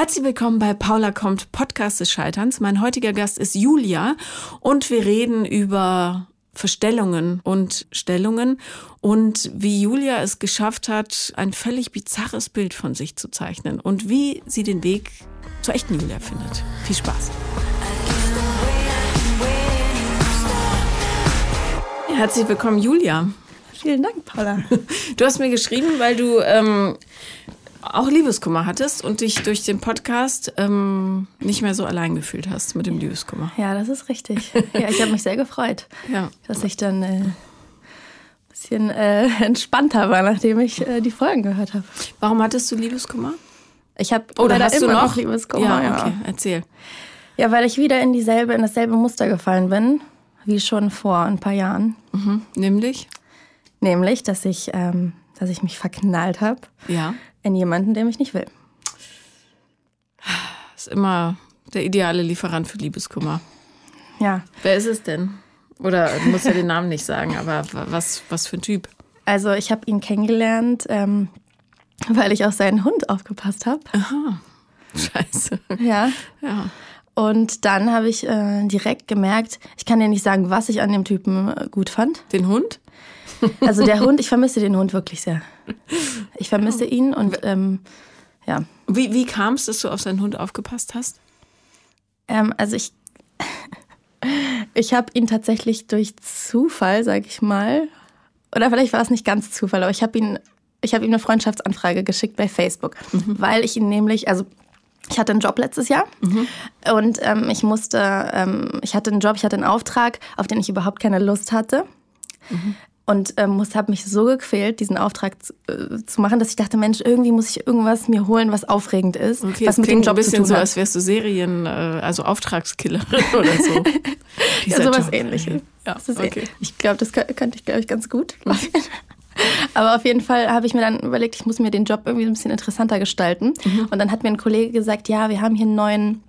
Herzlich willkommen bei Paula kommt, Podcast des Scheiterns. Mein heutiger Gast ist Julia und wir reden über Verstellungen und Stellungen und wie Julia es geschafft hat, ein völlig bizarres Bild von sich zu zeichnen und wie sie den Weg zur echten Julia findet. Viel Spaß. Herzlich willkommen, Julia. Vielen Dank, Paula. Du hast mir geschrieben, weil du ähm, auch Liebeskummer hattest und dich durch den Podcast ähm, nicht mehr so allein gefühlt hast mit dem Liebeskummer. Ja, das ist richtig. Ja, ich habe mich sehr gefreut, Ja. dass ich dann ein äh, bisschen äh, entspannter war, nachdem ich äh, die Folgen gehört habe. Warum hattest du Liebeskummer? Ich habe Oder hast du immer noch? Liebeskummer. ja, okay, erzähl. ja, weil ich wieder in dieselbe, in dasselbe Muster gefallen bin, wie schon vor ein paar Jahren. Mhm. Nämlich? Nämlich, dass ich, ähm, dass ich mich verknallt habe Ja. In jemanden, der mich nicht will. Ist immer der ideale Lieferant für Liebeskummer. Ja, Wer ist es denn? Oder du musst ja den Namen nicht sagen, aber was, was für ein Typ? also ich habe ihn kennengelernt, ähm, weil ich auf seinen Hund aufgepasst habe. Scheiße. Ja. Ja. Und dann habe ich äh, direkt gemerkt, ich kann dir nicht sagen, was ich an dem Typen äh, gut fand. Den Hund? Also der Hund, ich vermisse den Hund wirklich sehr. Ich vermisse ihn und ähm, ja, Wie, wie kam es, dass du auf seinen Hund aufgepasst hast? ähm, also ich, ich habe ihn tatsächlich durch Zufall, sag ich mal, oder vielleicht war es nicht ganz Zufall, aber ich habe ihn, ich habe ihm eine Freundschaftsanfrage geschickt bei Facebook, weil ich ihn nämlich, also ich hatte einen Job letztes Jahr und ähm, ich musste, ähm, ich hatte einen Job, ich hatte einen Auftrag, auf den ich überhaupt keine Lust hatte. Und ähm, muss, habe mich so gequält, diesen Auftrag zu, äh, zu machen, dass ich dachte, Mensch, irgendwie muss ich irgendwas mir holen, was aufregend ist, Okay, was das mit dem Job ein bisschen zu tun so, hat. als wärst du Serien, äh, also Auftragskillerin oder so. Ja, sowas Job. ähnliches. Ja, Das ist okay. eh- Ich glaube, das kö- könnte ich, glaube ich, ganz gut. Aber auf jeden Fall habe ich mir dann überlegt, ich muss mir den Job irgendwie ein bisschen interessanter gestalten. Mhm. Und dann hat mir ein Kollege gesagt, ja, wir haben hier einen neuen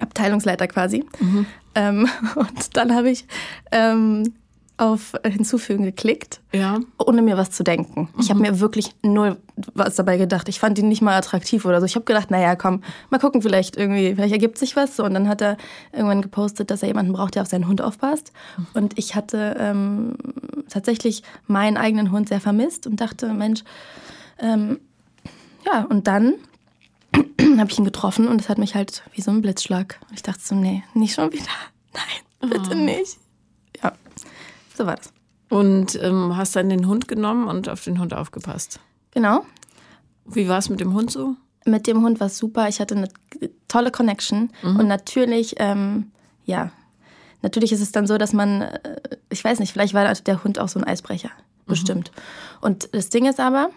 Abteilungsleiter quasi. Mhm. Ähm, und dann habe ich ähm, auf Hinzufügen geklickt, Ja. ohne mir was zu denken. Ich Mhm. habe mir wirklich null was dabei gedacht. Ich fand ihn nicht mal attraktiv oder so. Ich habe gedacht, naja, komm, mal gucken, vielleicht irgendwie, vielleicht ergibt sich was. Und dann hat er irgendwann gepostet, dass er jemanden braucht, der auf seinen Hund aufpasst. Und ich hatte ähm, tatsächlich meinen eigenen Hund sehr vermisst und dachte, Mensch, ähm, ja, und dann habe ich ihn getroffen und es hat mich halt wie so ein Blitzschlag. Und ich dachte so, nee, nicht schon wieder. Nein, bitte nicht. So war das. Und ähm, hast dann den Hund genommen und auf den Hund aufgepasst. Genau. Wie war es mit dem Hund so? Mit dem Hund war es super. Ich hatte eine tolle Connection. Und natürlich, ähm, ja, natürlich ist es dann so, dass man, äh, ich weiß nicht, vielleicht war der Hund auch so ein Eisbrecher. Bestimmt. Und das Ding ist aber,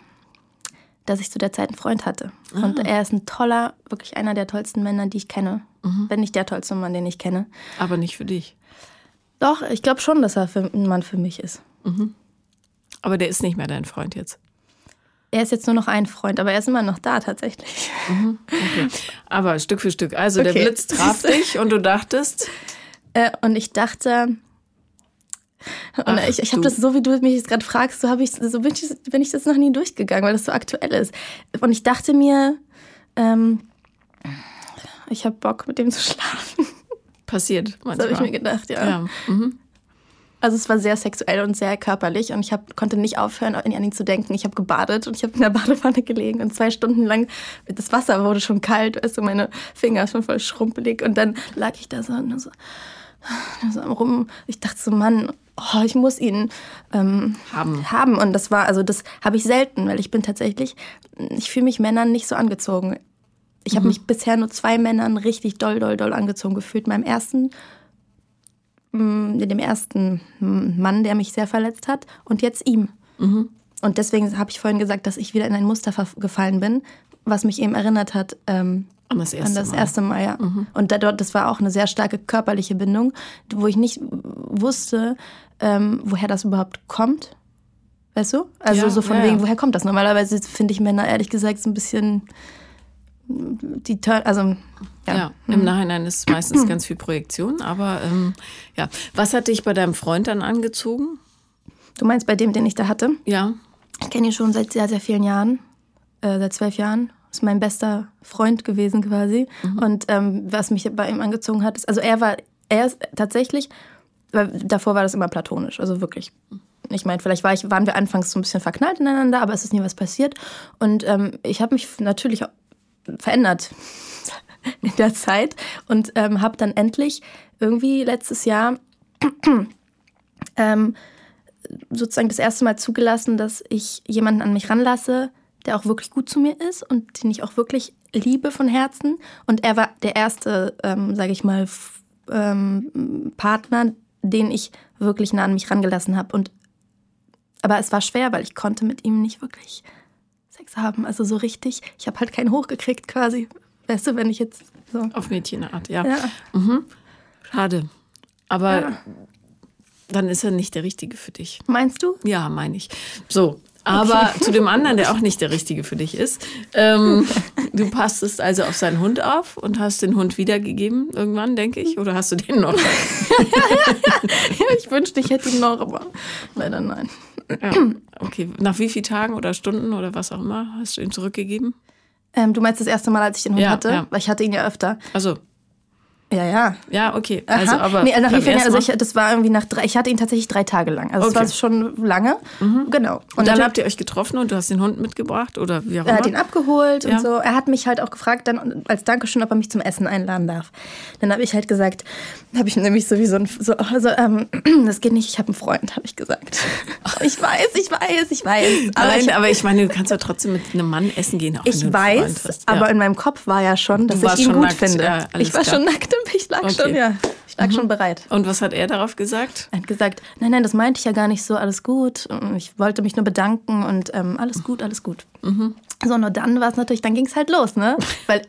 dass ich zu der Zeit einen Freund hatte. Und er ist ein toller, wirklich einer der tollsten Männer, die ich kenne. Wenn nicht der tollste Mann, den ich kenne. Aber nicht für dich. Doch, ich glaube schon, dass er für, ein Mann für mich ist. Aber der ist nicht mehr dein Freund jetzt. Er ist jetzt nur noch ein Freund, aber er ist immer noch da tatsächlich. Okay. Aber Stück für Stück. Also der Okay. Blitz traf dich und du dachtest, Äh, und ich dachte, und Ach, ich, ich habe das so, wie du mich jetzt gerade fragst, so, hab ich, so bin, ich, bin ich das noch nie durchgegangen, weil das so aktuell ist. Und ich dachte mir, ähm, ich habe Bock, mit dem zu schlafen. Passiert Das habe ich manchmal. mir gedacht, ja. ja. Mhm. Also es war sehr sexuell und sehr körperlich und ich hab, konnte nicht aufhören, an ihn zu denken. Ich habe gebadet und ich habe in der Badewanne gelegen und zwei Stunden lang, das Wasser wurde schon kalt, du, meine Finger schon voll schrumpelig und dann lag ich da so und nur so, nur so am rum. Ich dachte so, Mann, oh, ich muss ihn ähm, Haben. haben und das war, also das habe ich selten, weil ich bin tatsächlich, ich fühle mich Männern nicht so angezogen. Ich habe mich bisher nur zwei Männern richtig doll, doll, doll angezogen gefühlt. Meinem ersten mm, dem ersten Mann, der mich sehr verletzt hat, und jetzt ihm. Und deswegen habe ich vorhin gesagt, dass ich wieder in ein Muster gefallen bin, was mich eben erinnert hat ähm, An das erste an das Mal. erste Mal. Ja. Und da, dort, das war auch eine sehr starke körperliche Bindung, wo ich nicht wusste, ähm, woher das überhaupt kommt. Weißt du? Also Ja, so von ja, wegen, woher kommt das? Normalerweise finde ich Männer ehrlich gesagt so ein bisschen die also ja. Ja, im Nachhinein ist es meistens ganz viel Projektion, aber ähm, ja. Was hat dich bei deinem Freund dann angezogen? Du meinst bei dem, den ich da hatte? Ja. Ich kenne ihn schon seit sehr, sehr vielen Jahren, äh, seit zwölf Jahren. ist mein bester Freund gewesen quasi. Mhm. Und ähm, was mich bei ihm angezogen hat, ist, also er war, er ist tatsächlich, weil davor war das immer platonisch, also wirklich. Ich meine, vielleicht war ich, waren wir anfangs so ein bisschen verknallt ineinander, aber es ist nie was passiert. Und ähm, ich habe mich natürlich verändert in der Zeit und ähm, habe dann endlich irgendwie letztes Jahr ähm, sozusagen das erste Mal zugelassen, dass ich jemanden an mich ranlasse, der auch wirklich gut zu mir ist und den ich auch wirklich liebe von Herzen. Und er war der erste, ähm, sage ich mal, ähm, Partner, den ich wirklich nah an mich rangelassen habe. Aber es war schwer, weil ich konnte mit ihm nicht wirklich Sex haben. Also so richtig. Ich habe halt keinen hochgekriegt quasi. Weißt du, wenn ich jetzt so. Auf Mädchenart, ja. ja. Mhm. Schade. Aber ja. dann ist er nicht der Richtige für dich. Meinst du? Ja, meine ich. So, aber okay. zu dem anderen, der auch nicht der Richtige für dich ist. Ähm, du passtest also auf seinen Hund auf und hast den Hund wiedergegeben irgendwann, denke ich. Oder hast du den noch? ich wünschte, ich hätte ihn noch, aber leider nein. Ja, okay. Nach wie vielen Tagen oder Stunden oder was auch immer hast du ihn zurückgegeben? Ähm, du meinst das erste Mal, als ich den Hund ja, hatte? Ja. Weil ich hatte ihn ja öfter. Also ja, ja. Ja, okay. Also, aber nee, nach wie vielen also ich, das war irgendwie nach drei, ich hatte ihn tatsächlich drei Tage lang. Also, okay. das war schon lange. Mhm. Genau. Und, und dann habt ihr euch getroffen und du hast den Hund mitgebracht oder wie auch immer? Er hat ihn abgeholt ja. und so. Er hat mich halt auch gefragt, dann als Dankeschön, ob er mich zum Essen einladen darf. Dann habe ich halt gesagt, habe ich nämlich sowieso ein, so, also, ähm, das geht nicht, ich habe einen Freund, habe ich gesagt. ich weiß, ich weiß, ich weiß. Aber Nein, ich, aber ich meine, du kannst ja trotzdem mit einem Mann essen gehen. Auch ich weiß, ja. aber in meinem Kopf war ja schon, dass ich ihn gut nackt. finde. Ja, ich war klar. schon nackt ich lag okay. schon, ja. Ich lag mhm. schon bereit. Und was hat er darauf gesagt? Er hat gesagt, nein, nein, das meinte ich ja gar nicht so, alles gut. Ich wollte mich nur bedanken und ähm, alles gut, alles gut. Mhm. So, nur dann war es natürlich, dann ging es halt los, ne? Weil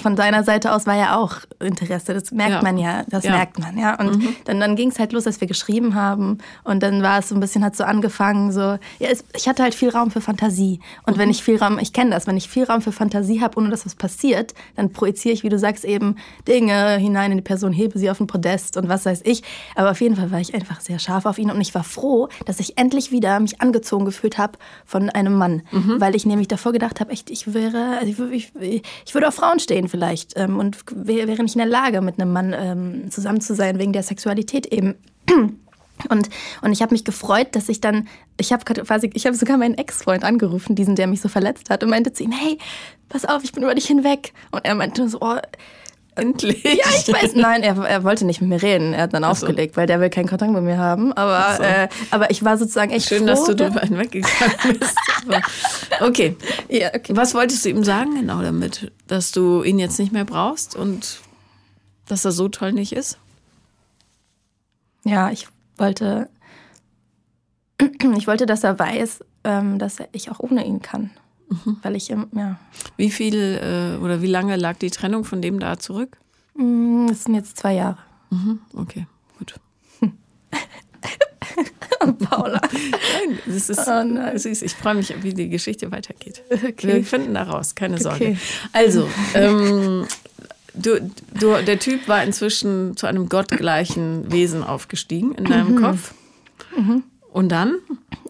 von deiner Seite aus war ja auch Interesse. Das merkt ja. man ja, das ja. merkt man, ja. Und mhm. dann, dann ging es halt los, dass wir geschrieben haben. Und dann war es so ein bisschen, hat so angefangen, so, ja, es, ich hatte halt viel Raum für Fantasie. Und mhm. wenn ich viel Raum, ich kenne das, wenn ich viel Raum für Fantasie habe, ohne dass was passiert, dann projiziere ich, wie du sagst, eben Dinge hinein in die Person, hebe sie auf den Podest und was weiß ich. Aber auf jeden Fall war ich einfach sehr scharf auf ihn und ich war froh, dass ich endlich wieder mich angezogen gefühlt habe von einem Mann. Mhm. Weil ich nämlich davor gedacht habe, echt, ich wäre, also ich, ich, ich würde auf Frauen stehen stehen vielleicht ähm, und wäre nicht in der Lage, mit einem Mann ähm, zusammen zu sein, wegen der Sexualität eben. Und, und ich habe mich gefreut, dass ich dann, ich habe quasi, ich habe sogar meinen Ex-Freund angerufen, diesen, der mich so verletzt hat, und meinte zu ihm, hey, pass auf, ich bin über dich hinweg. Und er meinte so, oh, Endlich. Ja, ich weiß. Nein, er, er wollte nicht mit mir reden. Er hat dann also. aufgelegt, weil der will keinen Kontakt mit mir haben. Aber, so. äh, aber ich war sozusagen echt Schön, froh, dass du drüber hinweggegangen bist. okay. Ja, okay. Was wolltest du ihm sagen genau damit? Dass du ihn jetzt nicht mehr brauchst und dass er so toll nicht ist? Ja, ich wollte, ich wollte, dass er weiß, ähm, dass ich auch ohne ihn kann. Mhm. Weil ich, ja. Wie viel äh, oder wie lange lag die Trennung von dem da zurück? Mm, das sind jetzt zwei Jahre. Mhm. Okay, gut. Paula. Nein, das ist oh nein. süß. Ich freue mich, wie die Geschichte weitergeht. Okay. Wir finden da raus, keine Sorge. Okay. Also, ähm, du, du, der Typ war inzwischen zu einem gottgleichen Wesen aufgestiegen in deinem mhm. Kopf. Mhm. Und dann?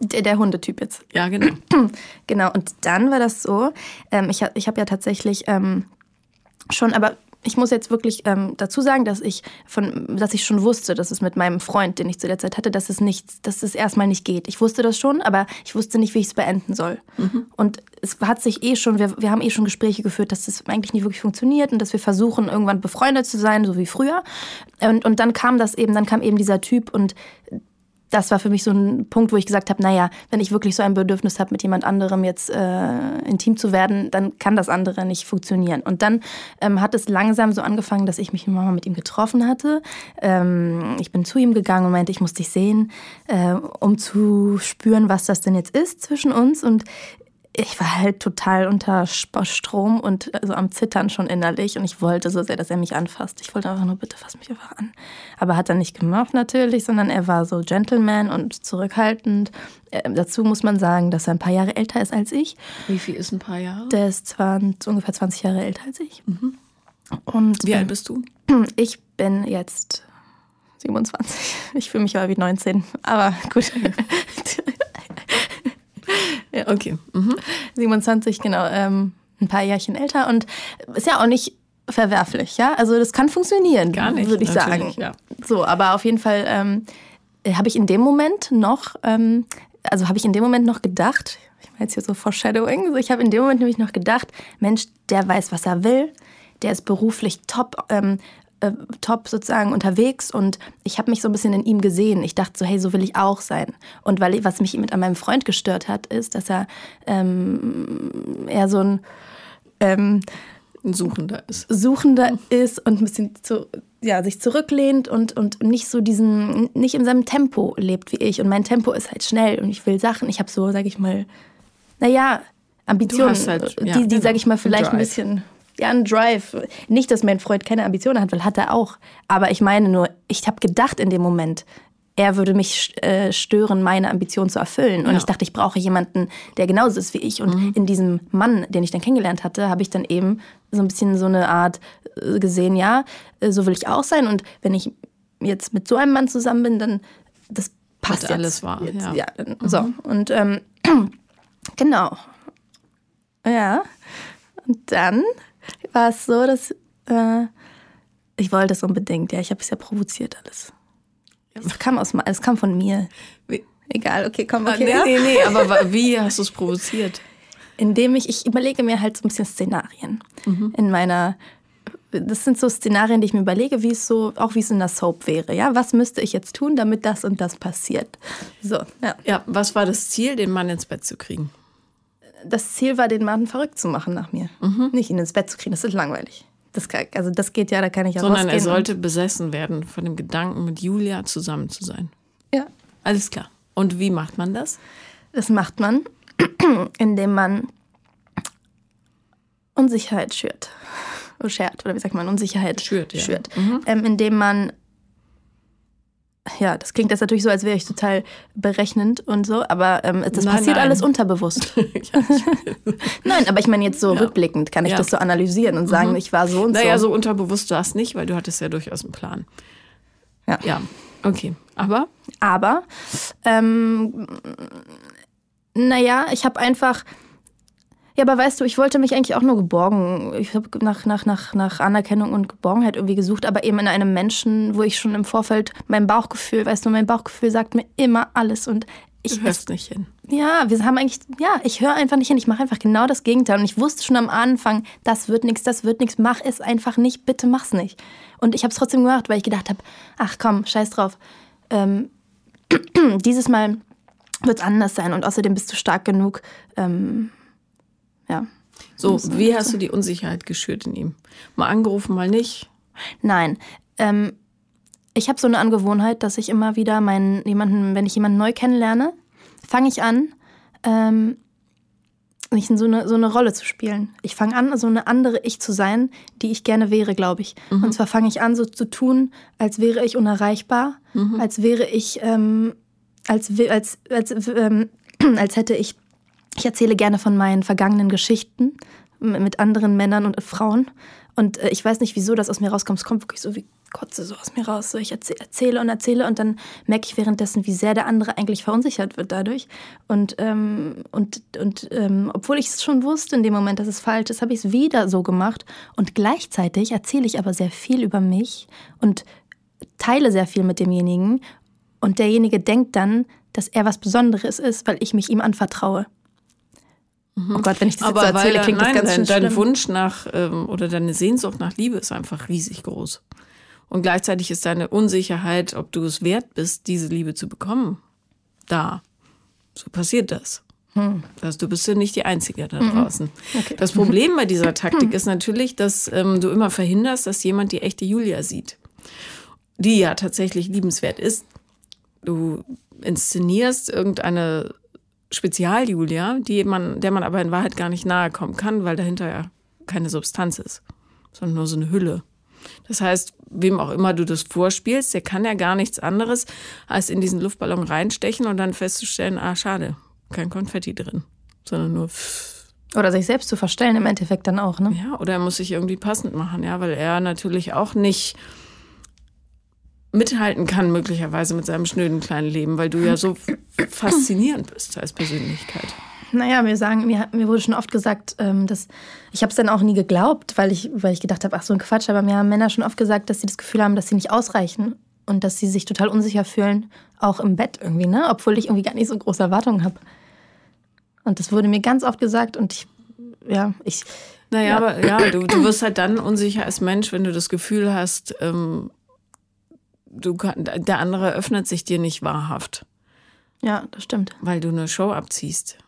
Der, der, Hundetyp jetzt. Ja, genau. genau, und dann war das so, ähm, ich, ich habe ja tatsächlich ähm, schon, aber ich muss jetzt wirklich ähm, dazu sagen, dass ich von, dass ich schon wusste, dass es mit meinem Freund, den ich zu der Zeit hatte, dass es nicht, dass es erstmal nicht geht. Ich wusste das schon, aber ich wusste nicht, wie ich es beenden soll. Mhm. Und es hat sich eh schon, wir, wir haben eh schon Gespräche geführt, dass das eigentlich nicht wirklich funktioniert und dass wir versuchen, irgendwann befreundet zu sein, so wie früher. Und, und dann kam das eben, dann kam eben dieser Typ und das war für mich so ein Punkt, wo ich gesagt habe, naja, wenn ich wirklich so ein Bedürfnis habe, mit jemand anderem jetzt äh, intim zu werden, dann kann das andere nicht funktionieren. Und dann ähm, hat es langsam so angefangen, dass ich mich mal mit ihm getroffen hatte. Ähm, ich bin zu ihm gegangen und meinte, ich muss dich sehen, äh, um zu spüren, was das denn jetzt ist zwischen uns. Und ich war halt total unter Strom und also am Zittern schon innerlich und ich wollte so sehr, dass er mich anfasst. Ich wollte einfach nur, bitte fass mich einfach an. Aber hat er nicht gemacht natürlich, sondern er war so Gentleman und zurückhaltend. Äh, dazu muss man sagen, dass er ein paar Jahre älter ist als ich. Wie viel ist ein paar Jahre? Der ist 20, ungefähr 20 Jahre älter als ich. Mhm. Und, Wie alt bist du? Ich bin jetzt 27. Ich fühle mich aber wie 19. Aber gut. Ja. Okay. Mhm. 27, genau. Ähm, ein paar Jährchen älter und ist ja auch nicht verwerflich, ja. Also das kann funktionieren, Gar nicht, würde ich sagen. ja. So, aber auf jeden Fall ähm, habe ich in dem Moment noch, ähm, also habe ich in dem Moment noch gedacht, ich meine jetzt hier so Foreshadowing, so ich habe in dem Moment nämlich noch gedacht, Mensch, der weiß, was er will, der ist beruflich top, ähm, äh, top sozusagen unterwegs und ich habe mich so ein bisschen in ihm gesehen. Ich dachte so, hey, so will ich auch sein. Und weil was mich mit an meinem Freund gestört hat, ist, dass er ähm, eher so ein ähm, Ein Suchender ist. Suchender ist und ein bisschen zu, ja, sich zurücklehnt und, und nicht so diesen, nicht in seinem Tempo lebt wie ich. Und mein Tempo ist halt schnell und ich will Sachen. Ich habe so, sag ich mal, naja, Ambitionen, halt, ja, die, die genau, sag ich mal, vielleicht ein bisschen, ja, ein Drive. Nicht, dass mein Freund keine Ambitionen hat, weil hat er auch. Aber ich meine nur, ich habe gedacht in dem Moment, er würde mich äh, stören, meine Ambition zu erfüllen. Und Ja. ich dachte, ich brauche jemanden, der genauso ist wie ich. Und Mhm. in diesem Mann, den ich dann kennengelernt hatte, habe ich dann eben so ein bisschen so eine Art äh, gesehen, ja, äh, so will ich auch sein. Und wenn ich jetzt mit so einem Mann zusammen bin, dann das passt jetzt. alles wahr, Jetzt, ja. ja So, und ähm, genau. Ja. Und dann war es so, dass äh, ich wollte es unbedingt. Ja, ich habe es ja provoziert alles. Es kam, aus, es kam von mir. Wie? Egal, okay, komm, Ah, okay. nee, ja. nee, nee, aber wie hast du es provoziert? Indem ich, ich überlege mir halt so ein bisschen Szenarien Mhm. in meiner. Das sind so Szenarien, die ich mir überlege, wie es so, auch wie es in der Soap wäre. Ja, was müsste ich jetzt tun, damit das und das passiert? So, ja. Ja, was war das Ziel, den Mann ins Bett zu kriegen? Das Ziel war, den Mann verrückt zu machen nach mir. Mhm. Nicht ihn ins Bett zu kriegen, das ist langweilig. Das kann, also das geht ja, da kann ich ja Sondern er sollte besessen werden von dem Gedanken, mit Julia zusammen zu sein. Ja, Alles klar. Und wie macht man das? Das macht man, indem man Unsicherheit schürt. Oh, schert, oder wie sagt man? Unsicherheit Schürt, ja. schürt. Ähm, indem man, ja, das klingt jetzt natürlich so, als wäre ich total berechnend und so, aber ähm, das Nein, passiert nein. alles unterbewusst. Nein, aber ich meine jetzt so rückblickend kann ich Ja. das so analysieren und sagen, ich war so und Naja, so. so unterbewusst war es nicht, weil du hattest ja durchaus einen Plan. Ja. Ja, okay. Aber Aber, ähm, naja, ich habe einfach. Ja, aber weißt du, ich wollte mich eigentlich auch nur geborgen. Ich habe nach, nach, nach, nach Anerkennung und Geborgenheit irgendwie gesucht, aber eben in einem Menschen, wo ich schon im Vorfeld mein Bauchgefühl, weißt du, mein Bauchgefühl sagt mir immer alles und ich du hörst nicht hin. ja, wir haben eigentlich, ja, ich höre einfach nicht hin. Ich mache einfach genau das Gegenteil. Und ich wusste schon am Anfang, das wird nichts, das wird nichts. Mach es einfach nicht, bitte mach's nicht. Und ich habe es trotzdem gemacht, weil ich gedacht habe, ach komm, scheiß drauf. Ähm, dieses Mal wird es anders sein und außerdem bist du stark genug. Ähm, ja. So, wie hast du die Unsicherheit geschürt in ihm? Mal angerufen, mal nicht. Nein. Ähm, ich habe so eine Angewohnheit, dass ich immer wieder meinen, jemanden, wenn ich jemanden neu kennenlerne, fange ich an, ähm, nicht so eine, so eine Rolle zu spielen. Ich fange an, so eine andere Ich zu sein, die ich gerne wäre, glaube ich. Und zwar fange ich an, so zu tun, als wäre ich unerreichbar, als wäre ich, ähm, als, als, als, ähm, als hätte ich, ich erzähle gerne von meinen vergangenen Geschichten mit anderen Männern und Frauen. Und äh, ich weiß nicht, wieso das aus mir rauskommt. Es kommt wirklich so wie Kotze so aus mir raus. So, ich erzäh- erzähle und erzähle und dann merke ich währenddessen, wie sehr der andere eigentlich verunsichert wird dadurch. Und, ähm, und, und ähm, obwohl ich es schon wusste in dem Moment, dass es falsch ist, habe ich es wieder so gemacht. Und gleichzeitig erzähle ich aber sehr viel über mich und teile sehr viel mit demjenigen. Und derjenige denkt dann, dass er was Besonderes ist, weil ich mich ihm anvertraue. Oh Gott, wenn ich das jetzt so erzähle, er- klingt nein, das ganz dein, schön dein schlimm. Wunsch nach ähm, oder deine Sehnsucht nach Liebe ist einfach riesig groß. Und gleichzeitig ist deine Unsicherheit, ob du es wert bist, diese Liebe zu bekommen, da. So passiert das. Hm. Also du bist ja nicht die Einzige da Mhm. draußen. Das Problem bei dieser Taktik ist natürlich, dass ähm, du immer verhinderst, dass jemand die echte Julia sieht. Die ja tatsächlich liebenswert ist. Du inszenierst irgendeine Spezial-Julia, die man, der man aber in Wahrheit gar nicht nahe kommen kann, weil dahinter ja keine Substanz ist, sondern nur so eine Hülle. Das heißt, wem auch immer du das vorspielst, der kann ja gar nichts anderes, als in diesen Luftballon reinstechen und dann festzustellen, ah, schade, kein Konfetti drin, sondern nur pff. Oder sich selbst zu verstellen im Endeffekt dann auch, ne? Ja, oder er muss sich irgendwie passend machen, ja, weil er natürlich auch nicht mithalten kann, möglicherweise mit seinem schnöden kleinen Leben, weil du ja so faszinierend bist als Persönlichkeit. Naja, mir sagen, mir, mir wurde schon oft gesagt, ähm, dass ich habe es dann auch nie geglaubt, weil ich, weil ich gedacht habe, ach so ein Quatsch, aber mir haben Männer schon oft gesagt, dass sie das Gefühl haben, dass sie nicht ausreichen und dass sie sich total unsicher fühlen, auch im Bett irgendwie, ne? Obwohl ich irgendwie gar nicht so große Erwartungen habe. Und das wurde mir ganz oft gesagt und ich, ja, ich. Naja, ja. aber ja, du, du wirst halt dann unsicher als Mensch, wenn du das Gefühl hast, ähm, du kann, der andere öffnet sich dir nicht wahrhaft. Ja, das stimmt. Weil du eine Show abziehst.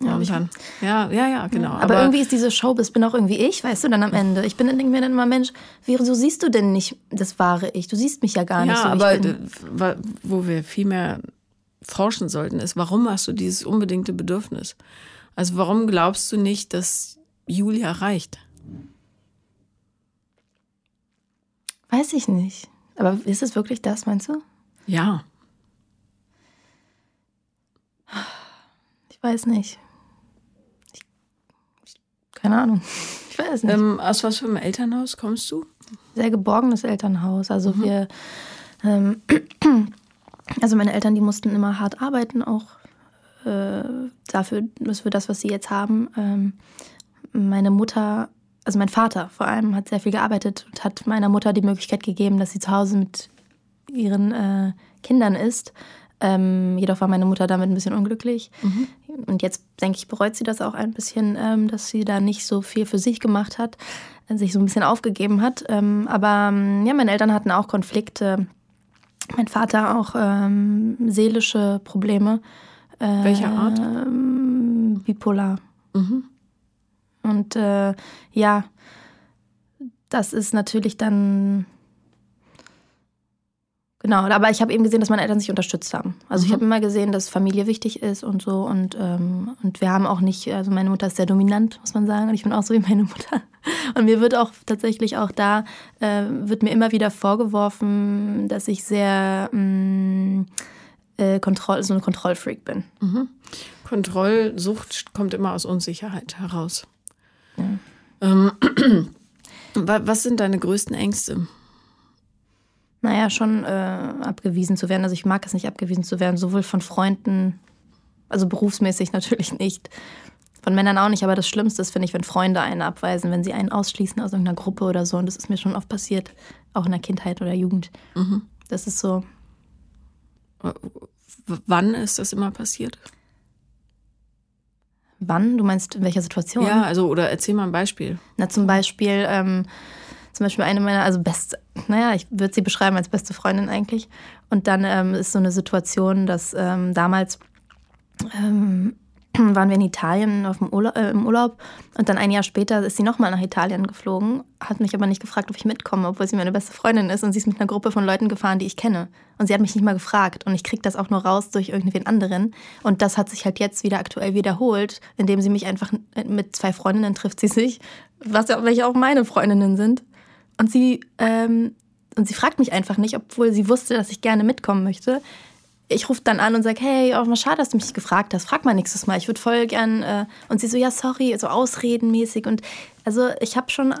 Ja, und dann, ja, ja, ja, genau. aber, aber, irgendwie ist diese Show, das bin auch irgendwie ich, weißt du, dann am Ende. Ich bin dann denke mir dann immer, Mensch, wieso siehst du denn nicht das wahre Ich? Du siehst mich ja gar nicht ja, so. aber wo wir viel mehr forschen sollten, ist, warum hast du dieses unbedingte Bedürfnis? Also warum glaubst du nicht, dass Julia reicht? Weiß ich nicht. Aber ist es wirklich das, meinst du? Ja. Ich weiß nicht. Ich, keine Ahnung. Ich weiß nicht. Ähm, aus was für einem Elternhaus kommst du? Sehr geborgenes Elternhaus. Also mhm. wir, ähm, also meine Eltern, die mussten immer hart arbeiten, auch äh, dafür, für das, was sie jetzt haben. Ähm, meine Mutter, also mein Vater vor allem, hat sehr viel gearbeitet und hat meiner Mutter die Möglichkeit gegeben, dass sie zu Hause mit ihren äh, Kindern ist. Ähm, jedoch war meine Mutter damit ein bisschen unglücklich. Mhm. Und jetzt, denke ich, bereut sie das auch ein bisschen, ähm, dass sie da nicht so viel für sich gemacht hat, äh, sich so ein bisschen aufgegeben hat. Ähm, aber ähm, ja, meine Eltern hatten auch Konflikte. Mein Vater auch ähm, seelische Probleme. Äh, Welcher Art? bipolar. Mhm. Und äh, ja, das ist natürlich dann Genau, aber ich habe eben gesehen, dass meine Eltern sich unterstützt haben. Also mhm. ich habe immer gesehen, dass Familie wichtig ist und so. Und, ähm, und wir haben auch nicht, also meine Mutter ist sehr dominant, muss man sagen. Und ich bin auch so wie meine Mutter. Und mir wird auch tatsächlich auch da, äh, wird mir immer wieder vorgeworfen, dass ich sehr mh, mm, äh, Kontroll, so ein Kontrollfreak bin. Mhm. Kontrollsucht kommt immer aus Unsicherheit heraus. Ja. Ähm, was sind deine größten Ängste? Naja, schon äh, abgewiesen zu werden. Also ich mag es nicht, abgewiesen zu werden, sowohl von Freunden, also berufsmäßig natürlich nicht. Von Männern auch nicht, aber das Schlimmste ist, finde ich, wenn Freunde einen abweisen, wenn sie einen ausschließen aus irgendeiner Gruppe oder so. Und das ist mir schon oft passiert, auch in der Kindheit oder Jugend. Mhm. Das ist so. wann ist das immer passiert? Wann? Du meinst in welcher Situation? Ja, also oder erzähl mal ein Beispiel. Na, zum Beispiel, ähm, zum Beispiel eine meiner, also best, naja, ich würde sie beschreiben als beste Freundin eigentlich. Und dann ähm, ist so eine Situation, dass ähm, damals ähm, waren wir in Italien auf dem Urlaub, äh, im Urlaub und dann ein Jahr später ist sie nochmal nach Italien geflogen, hat mich aber nicht gefragt, ob ich mitkomme, obwohl sie meine beste Freundin ist und sie ist mit einer Gruppe von Leuten gefahren, die ich kenne. Und sie hat mich nicht mal gefragt und ich kriege das auch nur raus durch irgendwen anderen. Und das hat sich halt jetzt wieder aktuell wiederholt, indem sie mich einfach mit zwei Freundinnen trifft sie sich, was welche auch meine Freundinnen sind. Und sie, ähm, und sie fragt mich einfach nicht, obwohl sie wusste, dass ich gerne mitkommen möchte. Ich rufe dann an und sage, hey, auch mal schade, dass du mich gefragt hast. Frag mal nächstes Mal. Ich würde voll gern. Äh und sie so, ja, sorry, so ausredenmäßig. Und also ich habe schon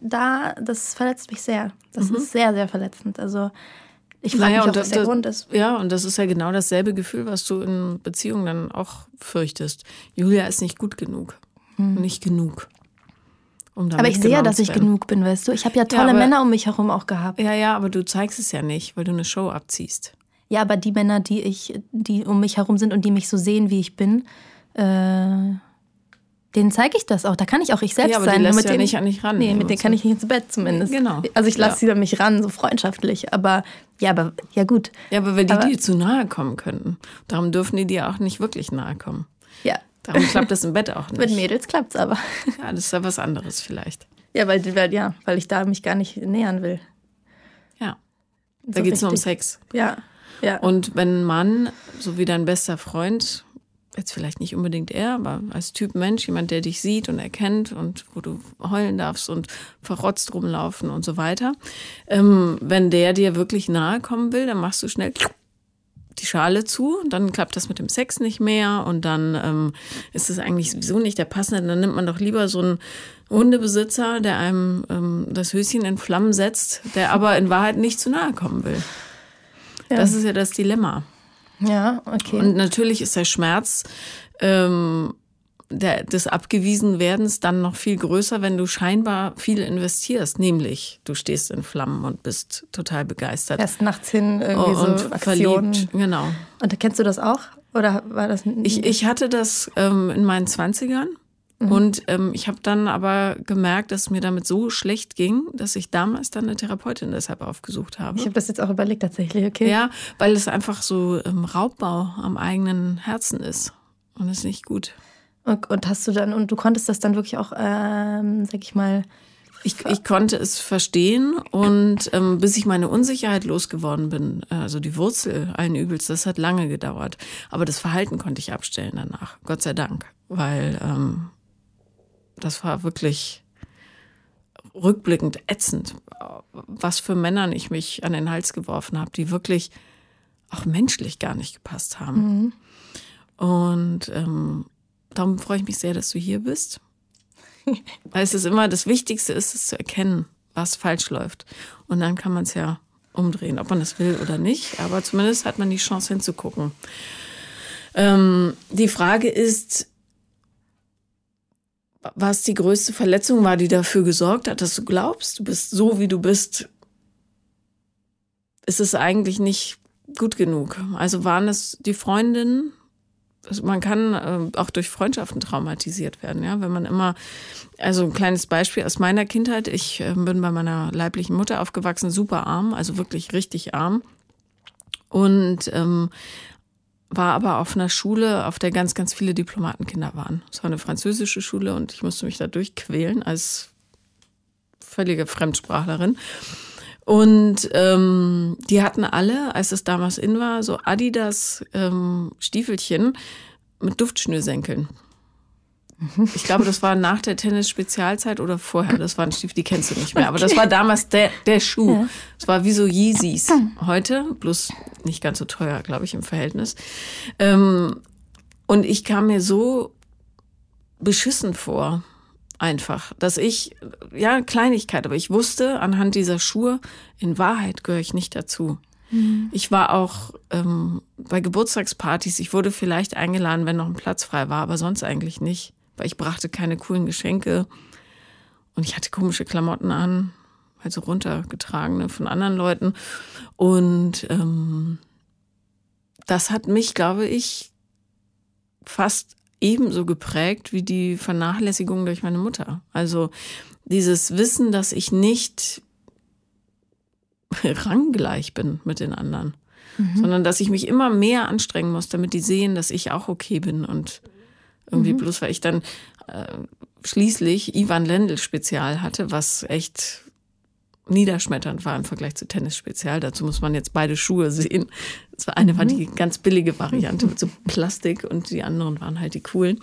da, das verletzt mich sehr. Das mhm. ist sehr, sehr verletzend. Also ich frage naja, mich auch, was der das, Grund ist. Ja, und das ist ja genau dasselbe Gefühl, was du in Beziehungen dann auch fürchtest. Julia ist nicht gut genug. Mhm. Nicht genug. Um aber ich sehe ja, dass ich genug bin, weißt du. Ich habe ja tolle ja, aber, Männer um mich herum auch gehabt. Ja, ja, aber du zeigst es ja nicht, weil du eine Show abziehst. Ja, aber die Männer, die ich, die um mich herum sind und die mich so sehen, wie ich bin, äh, denen zeige ich das auch. Da kann ich auch ich selbst ja, aber sein. Die lässt mit ja denen, nicht an dich ran. Nee, mit denen kann ich nicht ins Bett zumindest. Genau. Also ich lasse ja. sie an mich ran, so freundschaftlich. Aber ja, aber ja gut. Ja, aber wenn die aber, dir zu nahe kommen könnten, darum dürfen die dir auch nicht wirklich nahe kommen. Ja, Darum klappt das im Bett auch nicht. Mit Mädels klappt es aber. Ja, das ist ja was anderes vielleicht. Ja, weil, weil, ja, weil ich da mich gar nicht nähern will. Ja. Da so geht es nur um Sex. Ja. Ja. Und wenn ein Mann, so wie dein bester Freund, jetzt vielleicht nicht unbedingt er, aber als Typ Mensch, jemand, der dich sieht und erkennt und wo du heulen darfst und verrotzt rumlaufen und so weiter, ähm, wenn der dir wirklich nahe kommen will, dann machst du schnell die Schale zu, dann klappt das mit dem Sex nicht mehr und dann ähm, ist es eigentlich sowieso nicht der passende. Dann nimmt man doch lieber so einen Hundebesitzer, der einem ähm, das Höschen in Flammen setzt, der aber in Wahrheit nicht zu nahe kommen will. Ja. Das ist ja das Dilemma. Ja, okay. Und natürlich ist der Schmerz ähm, der, des Abgewiesenwerdens dann noch viel größer, wenn du scheinbar viel investierst. Nämlich, du stehst in Flammen und bist total begeistert. Erst nachts hin irgendwie und so Aktionen. Verliebt, genau. Und kennst du das auch? Oder war das? Ich, ich hatte das ähm, in meinen Zwanzigern. Mhm. Und ähm, ich habe dann aber gemerkt, dass es mir damit so schlecht ging, dass ich damals dann eine Therapeutin deshalb aufgesucht habe. Ich habe das jetzt auch überlegt tatsächlich, okay. Ja, weil es einfach so ähm, Raubbau am eigenen Herzen ist. Und das ist nicht gut. Und, und, hast du dann, und du konntest das dann wirklich auch, ähm, sag ich mal, ich, ich konnte es verstehen und ähm, bis ich meine Unsicherheit losgeworden bin, also die Wurzel allen Übels, das hat lange gedauert. Aber das Verhalten konnte ich abstellen danach, Gott sei Dank, weil ähm, das war wirklich rückblickend ätzend, was für Männern ich mich an den Hals geworfen habe, die wirklich auch menschlich gar nicht gepasst haben. Mhm. Und ähm, darum freue ich mich sehr, dass du hier bist. Weil es ist immer das Wichtigste ist, es zu erkennen, was falsch läuft. Und dann kann man es ja umdrehen, ob man das will oder nicht. Aber zumindest hat man die Chance hinzugucken. Ähm, die Frage ist, was die größte Verletzung war, die dafür gesorgt hat, dass du glaubst, du bist so, wie du bist, ist es eigentlich nicht gut genug. Also waren es die Freundinnen? Also man kann äh, auch durch Freundschaften traumatisiert werden, ja, wenn man immer, also ein kleines Beispiel aus meiner Kindheit, ich äh, bin bei meiner leiblichen Mutter aufgewachsen, super arm, also wirklich richtig arm. Und ähm, war aber auf einer Schule, auf der ganz, ganz viele Diplomatenkinder waren. Es war eine französische Schule und ich musste mich da durchquälen als völlige Fremdsprachlerin. Und ähm, die hatten alle, als es damals in war, so Adidas ähm, Stiefelchen mit Duftschnürsenkeln. Ich glaube, das war nach der Tennis-Spezialzeit oder vorher. Das waren Stiefel, die kennst du nicht mehr. Aber das war damals der, der Schuh. Es war wie so Yeezys. Heute, bloß nicht ganz so teuer, glaube ich, im Verhältnis. Ähm, und ich kam mir so beschissen vor, einfach, dass ich, ja, Kleinigkeit, aber ich wusste anhand dieser Schuhe, in Wahrheit gehöre ich nicht dazu. Mhm. Ich war auch ähm, bei Geburtstagspartys, ich wurde vielleicht eingeladen, wenn noch ein Platz frei war, aber sonst eigentlich nicht weil ich brachte keine coolen Geschenke und ich hatte komische Klamotten an, also runtergetragene von anderen Leuten. Und ähm, das hat mich, glaube ich, fast ebenso geprägt wie die Vernachlässigung durch meine Mutter. Also dieses Wissen, dass ich nicht ranggleich bin mit den anderen, mhm. sondern dass ich mich immer mehr anstrengen muss, damit die sehen, dass ich auch okay bin und irgendwie mhm. bloß, weil ich dann äh, schließlich Ivan Lendl Spezial hatte, was echt niederschmetternd war im Vergleich zu Tennis Spezial. Dazu muss man jetzt beide Schuhe sehen. Das war eine mhm. war die ganz billige Variante mit so Plastik und die anderen waren halt die coolen.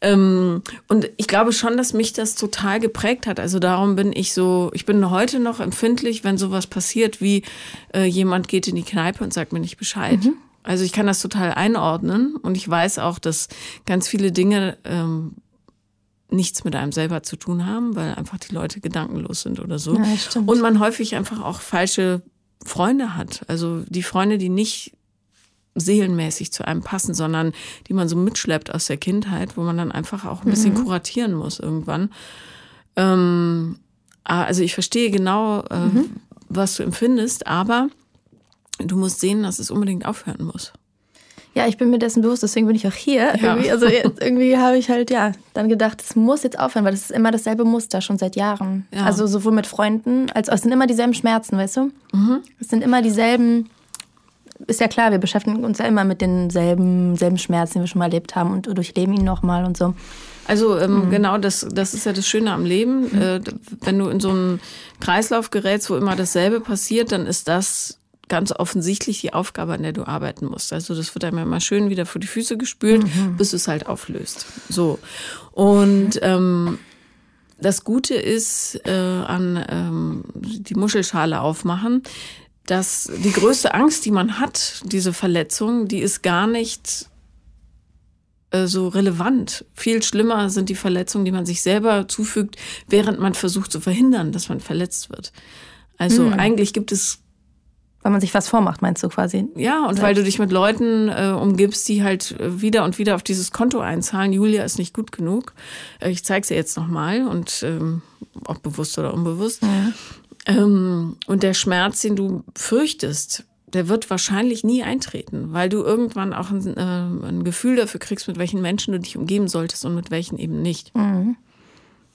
Ähm, und ich glaube schon, dass mich das total geprägt hat. Also darum bin ich so, ich bin heute noch empfindlich, wenn sowas passiert, wie äh, jemand geht in die Kneipe und sagt mir nicht Bescheid. Mhm. Also ich kann das total einordnen und ich weiß auch, dass ganz viele Dinge ähm, nichts mit einem selber zu tun haben, weil einfach die Leute gedankenlos sind oder so. Ja, und man häufig einfach auch falsche Freunde hat. Also die Freunde, die nicht seelenmäßig zu einem passen, sondern die man so mitschleppt aus der Kindheit, wo man dann einfach auch ein bisschen mhm. kuratieren muss irgendwann. Ähm, ah, also ich verstehe genau, äh, mhm. was du empfindest, aber du musst sehen, dass es unbedingt aufhören muss. Ja, ich bin mir dessen bewusst, deswegen bin ich auch hier. Ja. Irgendwie, also irgendwie habe ich halt ja dann gedacht, es muss jetzt aufhören, weil das ist immer dasselbe Muster schon seit Jahren. Ja. Also sowohl mit Freunden, als auch es sind immer dieselben Schmerzen, weißt du? Mhm. Es sind immer dieselben. Ist ja klar, wir beschäftigen uns ja immer mit denselben selben Schmerzen, die wir schon mal erlebt haben und durchleben ihn nochmal und so. Also ähm, mhm. genau, das, das ist ja das Schöne am Leben. Mhm. Äh, wenn du in so einen Kreislauf gerätst, wo immer dasselbe passiert, dann ist das ganz offensichtlich die Aufgabe, an der du arbeiten musst. Also das wird einem immer schön wieder vor die Füße gespült, mhm. bis es halt auflöst. So. Und ähm, das Gute ist äh, an ähm, die Muschelschale aufmachen, dass die größte Angst, die man hat, diese Verletzung, die ist gar nicht äh, so relevant. Viel schlimmer sind die Verletzungen, die man sich selber zufügt, während man versucht zu verhindern, dass man verletzt wird. Also mhm. eigentlich gibt es Weil man sich was vormacht, meinst du quasi? Ja, und selbst. weil du dich mit Leuten äh, umgibst, die halt äh, wieder und wieder auf dieses Konto einzahlen. Julia ist nicht gut genug. Äh, ich zeige sie jetzt nochmal und ähm, ob bewusst oder unbewusst. Ja. Ähm, und der Schmerz, den du fürchtest, der wird wahrscheinlich nie eintreten, weil du irgendwann auch ein, äh, ein, Gefühl dafür kriegst, mit welchen Menschen du dich umgeben solltest und mit welchen eben nicht. Mhm.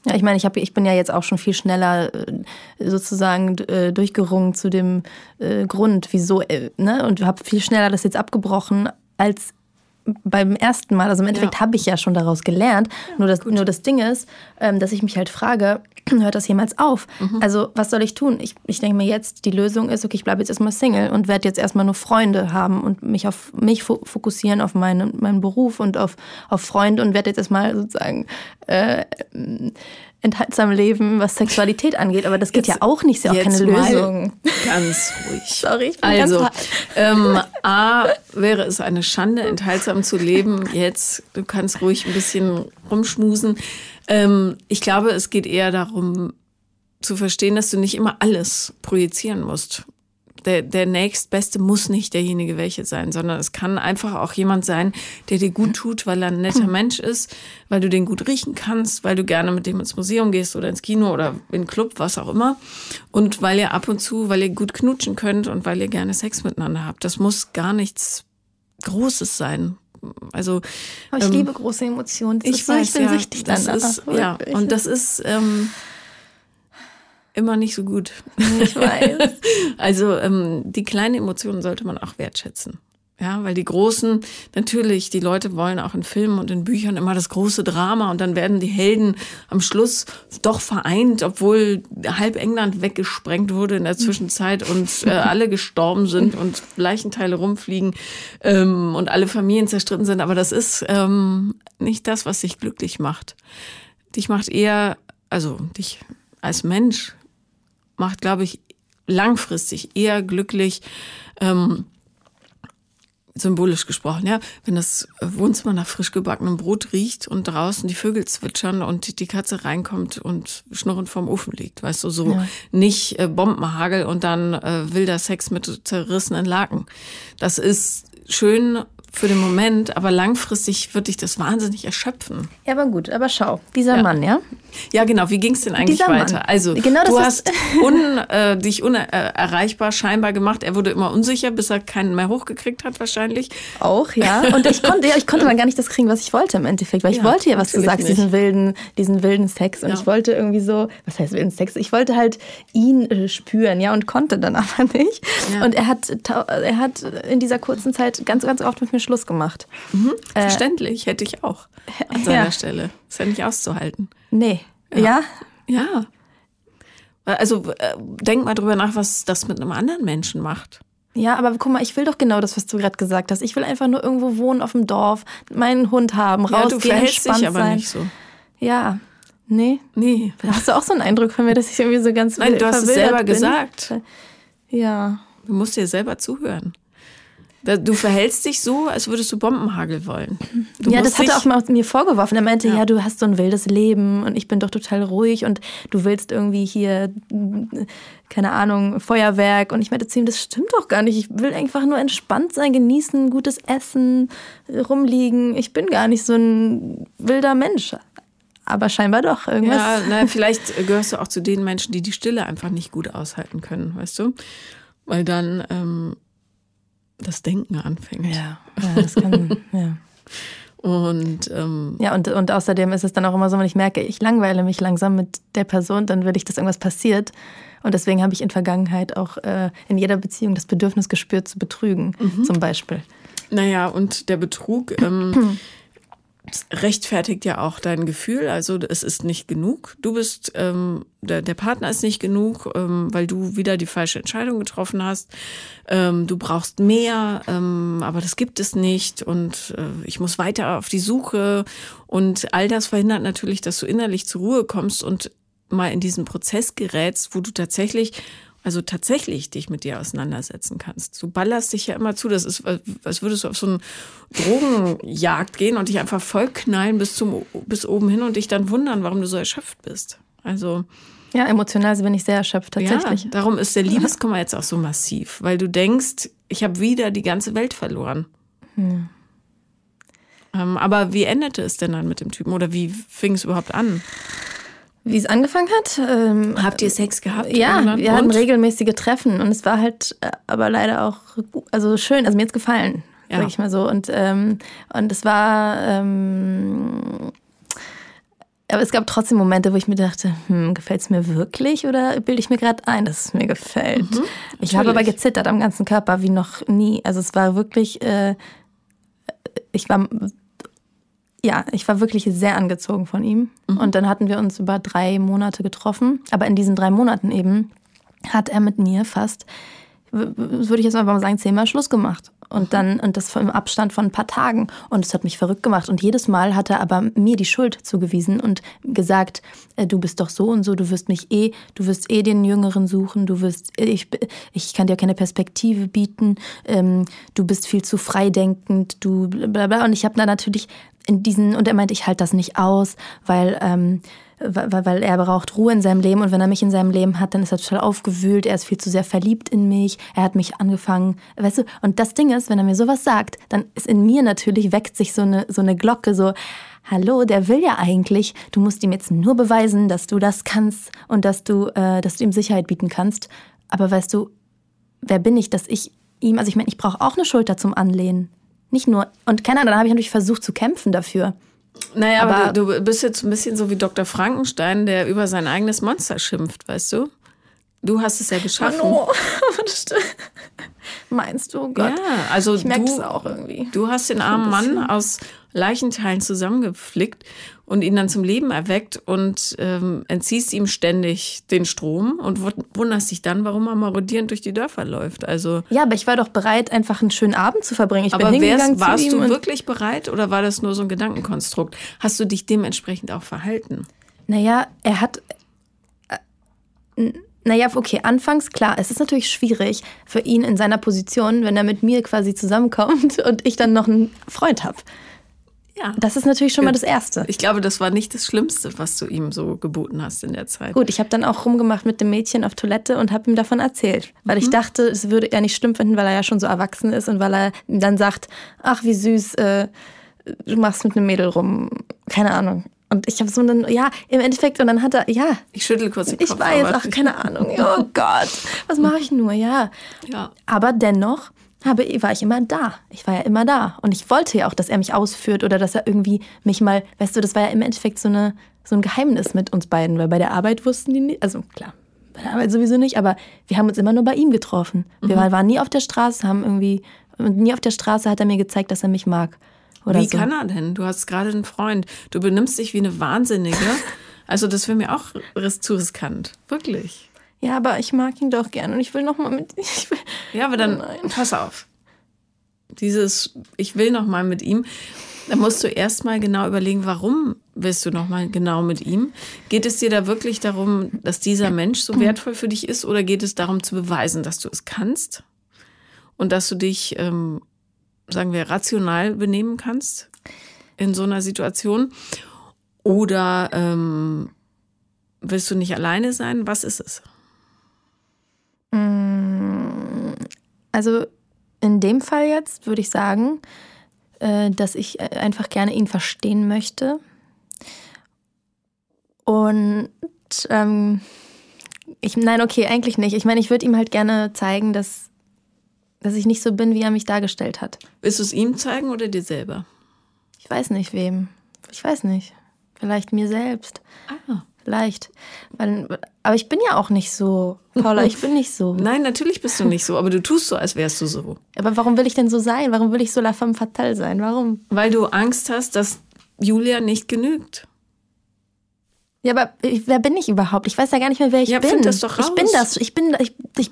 Ja, ich meine, ich, hab, ich bin ja jetzt auch schon viel schneller äh, sozusagen äh, durchgerungen zu dem äh, Grund, wieso, ne? Und habe viel schneller das jetzt abgebrochen, als beim ersten Mal, also im Endeffekt ja. habe ich ja schon daraus gelernt. Ja, nur, das, nur das Ding ist, ähm, dass ich mich halt frage, hört das jemals auf? Mhm. Also was soll ich tun? Ich, ich denke mir jetzt, die Lösung ist, okay, ich bleibe jetzt erstmal Single und werde jetzt erstmal nur Freunde haben und mich auf mich fokussieren, auf meinen, meinen Beruf und auf, auf Freunde und werde jetzt erstmal sozusagen äh, enthaltsam leben, was Sexualität angeht. Aber das geht jetzt, ja auch nicht, ist ja auch keine Lösung. Ganz ruhig. Sorry, ich bin also, ähm, A, wäre es eine Schande, enthaltsam zu leben. Jetzt, du kannst ruhig ein bisschen rumschmusen. Ähm, ich glaube, es geht eher darum, zu verstehen, dass du nicht immer alles projizieren musst der, der nächstbeste muss nicht derjenige welche sein, sondern es kann einfach auch jemand sein, der dir gut tut, weil er ein netter hm. Mensch ist, weil du den gut riechen kannst, weil du gerne mit dem ins Museum gehst oder ins Kino oder in den Club, was auch immer. Und weil ihr ab und zu, weil ihr gut knutschen könnt und weil ihr gerne Sex miteinander habt. Das muss gar nichts Großes sein. Also, Aber ich ähm, liebe große Emotionen. Das ich weiß, ich bin ja, süchtig das ist, ja, und das ist, ähm, immer nicht so gut. Ich weiß. also ähm, die kleinen Emotionen sollte man auch wertschätzen. Ja, weil die großen, natürlich, die Leute wollen auch in Filmen und in Büchern immer das große Drama und dann werden die Helden am Schluss doch vereint, obwohl halb England weggesprengt wurde in der Zwischenzeit und äh, alle gestorben sind und Leichenteile rumfliegen ähm, und alle Familien zerstritten sind. Aber das ist ähm, nicht das, was dich glücklich macht. Dich macht eher, also dich als Mensch macht, glaube ich, langfristig eher glücklich, ähm, symbolisch gesprochen, ja, wenn das Wohnzimmer nach frisch gebackenem Brot riecht und draußen die Vögel zwitschern und die Katze reinkommt und schnurrend vorm Ofen liegt, weißt du, so ja. nicht äh, Bombenhagel und dann äh, wilder Sex mit zerrissenen Laken. Das ist schön für den Moment, aber langfristig wird dich das wahnsinnig erschöpfen. Ja, aber gut, aber schau, dieser ja. Mann, ja? Ja, genau, wie ging es denn eigentlich dieser weiter? Mann. Also, genau du hast un, äh, dich unerreichbar scheinbar gemacht. Er wurde immer unsicher, bis er keinen mehr hochgekriegt hat, wahrscheinlich. Auch, ja. Und ich konnte, ja, ich konnte dann gar nicht das kriegen, was ich wollte im Endeffekt, weil ich ja, wollte ja, was du sagst, diesen wilden, diesen wilden Sex. Und ja. ich wollte irgendwie so, was heißt wilden Sex? Ich wollte halt ihn äh, spüren, ja, und konnte dann aber nicht. Und er hat, er hat in dieser kurzen Zeit ganz, ganz oft mit mir Schluss gemacht. Mhm. Äh, Verständlich, hätte ich auch an seiner ja. Stelle. Ist ja nicht auszuhalten. Nee. Ja? Ja. Also äh, denk mal drüber nach, was das mit einem anderen Menschen macht. Ja, aber guck mal, ich will doch genau das, was du gerade gesagt hast. Ich will einfach nur irgendwo wohnen auf dem Dorf, meinen Hund haben, rausgehen, ja, du verhältst dich aber sein. nicht so. Ja, nee. Nee. Hast du auch so einen Eindruck von mir, dass ich irgendwie so ganz Nein, du hast es selber bin? gesagt. Ja. Du musst dir selber zuhören. Du verhältst dich so, als würdest du Bombenhagel wollen. Du ja, das hat er auch mal mir vorgeworfen. Er meinte, ja. ja. du hast so ein wildes Leben und ich bin doch total ruhig und du willst irgendwie hier, keine Ahnung, Feuerwerk. Und ich meinte zu ihm, das stimmt doch gar nicht. Ich will einfach nur entspannt sein, genießen, gutes Essen, rumliegen. Ich bin gar nicht so ein wilder Mensch. Aber scheinbar doch irgendwas. Ja, na, vielleicht gehörst du auch zu den Menschen, die die Stille einfach nicht gut aushalten können, weißt du? Weil dann ähm, das Denken anfängt. Ja, ja das kann, ja. Und, ähm, ja, und, und außerdem ist es dann auch immer so, wenn ich merke, ich langweile mich langsam mit der Person, dann will ich, dass irgendwas passiert. Und deswegen habe ich in Vergangenheit auch äh, in jeder Beziehung das Bedürfnis gespürt, zu betrügen, mhm. zum Beispiel. Naja, und der Betrug ähm, rechtfertigt ja auch dein Gefühl. Also es ist nicht genug. Du bist, ähm, der, der Partner ist nicht genug, ähm, weil du wieder die falsche Entscheidung getroffen hast. Ähm, du brauchst mehr, ähm, aber das gibt es nicht. Und äh, ich muss weiter auf die Suche. Und all das verhindert natürlich, dass du innerlich zur Ruhe kommst und mal in diesen Prozess gerätst, wo du tatsächlich also tatsächlich dich mit dir auseinandersetzen kannst. Du ballerst dich ja immer zu. Das ist, als würdest du auf so eine Drogenjagd gehen und dich einfach vollknallen bis zum bis oben hin und dich dann wundern, warum du so erschöpft bist. Also Ja, emotional bin ich sehr erschöpft tatsächlich. Ja, darum ist der Liebeskummer jetzt auch so massiv, weil du denkst, ich habe wieder die ganze Welt verloren. Hm. Ähm, aber wie endete es denn dann mit dem Typen oder wie fing es überhaupt an? Wie es angefangen hat? Ähm, Habt ihr Sex gehabt? Ja, irgendwann? wir hatten regelmäßige Treffen und es war halt äh, aber leider auch also schön, also mir hat es gefallen, ja. sag ich mal so. Und, ähm, und es war ähm, aber es gab trotzdem Momente, wo ich mir dachte, hm, gefällt es mir wirklich oder bilde ich mir gerade ein, dass es mir gefällt? Mhm, ich habe aber gezittert am ganzen Körper wie noch nie. Also es war wirklich, äh, ich war ja, ich war wirklich sehr angezogen von ihm. Mhm. Und dann hatten wir uns über drei Monate getroffen. Aber in diesen drei Monaten eben hat er mit mir fast, würde ich jetzt einfach mal sagen, zehnmal Schluss gemacht. Und dann, und das im Abstand von ein paar Tagen. Und es hat mich verrückt gemacht. Und jedes Mal hat er aber mir die Schuld zugewiesen und gesagt, äh, du bist doch so und so, du wirst mich eh, du wirst eh den Jüngeren suchen, du wirst, ich, ich kann dir keine Perspektive bieten, ähm, du bist viel zu freidenkend, du bla bla. Und ich habe da natürlich in diesen, und er meinte, ich halte das nicht aus, weil, ähm, weil, weil er braucht Ruhe in seinem Leben. Und wenn er mich in seinem Leben hat, dann ist er total aufgewühlt, er ist viel zu sehr verliebt in mich, er hat mich angefangen, weißt du, und das Ding ist, wenn er mir sowas sagt, dann ist in mir natürlich, weckt sich so eine, so eine Glocke, so, hallo, der will ja eigentlich, du musst ihm jetzt nur beweisen, dass du das kannst und dass du, äh, dass du ihm Sicherheit bieten kannst, aber weißt du, wer bin ich, dass ich ihm, also ich meine, ich brauche auch eine Schulter zum Anlehnen. Nicht nur, und keine Ahnung, dann habe ich natürlich versucht zu kämpfen dafür. Naja, aber, aber du, du bist jetzt ein bisschen so wie Dr. Frankenstein, der über sein eigenes Monster schimpft, weißt du? Du hast es ja geschaffen. Oh, Meinst du? Oh Gott. Ja, also ich merke es auch irgendwie. Du hast den armen Mann aus Leichenteilen zusammengeflickt und ihn dann zum Leben erweckt und ähm, entziehst ihm ständig den Strom und wunderst dich dann, warum er marodierend durch die Dörfer läuft. Also ja, aber ich war doch bereit, einfach einen schönen Abend zu verbringen. Ich aber bin wärst, warst du wirklich bereit oder war das nur so ein Gedankenkonstrukt? Hast du dich dementsprechend auch verhalten? Naja, er hat. Äh, naja, okay, anfangs klar, es ist natürlich schwierig für ihn in seiner Position, wenn er mit mir quasi zusammenkommt und ich dann noch einen Freund habe. Ja. Das ist natürlich schon mal das Erste. Ich glaube, das war nicht das Schlimmste, was du ihm so geboten hast in der Zeit. Gut, ich habe dann auch rumgemacht mit dem Mädchen auf Toilette und habe ihm davon erzählt. Weil mhm. ich dachte, es würde er nicht schlimm finden, weil er ja schon so erwachsen ist und weil er dann sagt, ach, wie süß, äh, du machst mit einem Mädel rum. Keine Ahnung. Und ich habe so dann, ja, im Endeffekt, und dann hat er, ja. Ich schüttel kurz den Kopf. Ich weiß, ach, keine Ahnung. Oh Gott, was mache ich nur, ja. ja. Aber dennoch habe, war ich immer da. Ich war ja immer da. Und ich wollte ja auch, dass er mich ausführt oder dass er irgendwie mich mal, weißt du, das war ja im Endeffekt so, eine, so ein Geheimnis mit uns beiden, weil bei der Arbeit wussten die nicht, also klar, bei der Arbeit sowieso nicht, aber wir haben uns immer nur bei ihm getroffen. Wir mhm. waren nie auf der Straße, haben irgendwie, und nie auf der Straße hat er mir gezeigt, dass er mich mag. Oder wie so. kann er denn? Du hast gerade einen Freund. Du benimmst dich wie eine Wahnsinnige. Also das wäre mir auch zu riskant. Wirklich. Ja, aber ich mag ihn doch gern und ich will noch mal mit. Ich will, ja, aber dann oh pass auf. Dieses, ich will noch mal mit ihm. Da musst du erst mal genau überlegen, warum willst du noch mal genau mit ihm? Geht es dir da wirklich darum, dass dieser Mensch so wertvoll für dich ist, oder geht es darum zu beweisen, dass du es kannst und dass du dich, ähm, sagen wir, rational benehmen kannst in so einer Situation? Oder ähm, willst du nicht alleine sein? Was ist es? Mm, also in dem Fall jetzt würde ich sagen, äh, dass ich einfach gerne ihn verstehen möchte. Und ähm, ich, nein, okay, eigentlich nicht. Ich meine, ich würde ihm halt gerne zeigen, dass, dass ich nicht so bin, wie er mich dargestellt hat. Willst du es ihm zeigen oder dir selber? Ich weiß nicht wem. Ich weiß nicht. Vielleicht mir selbst. Ah leicht. Weil, aber ich bin ja auch nicht so, Paula, ich bin nicht so. Nein, natürlich bist du nicht so, aber du tust so, als wärst du so. Aber warum will ich denn so sein? Warum will ich so la femme fatale sein? Warum? Weil du Angst hast, dass Julia nicht genügt. Ja, aber ich, wer bin ich überhaupt? Ich weiß ja gar nicht mehr, wer ich ja, bin. Das doch raus. Ich bin das. Ich bin, ich, ich,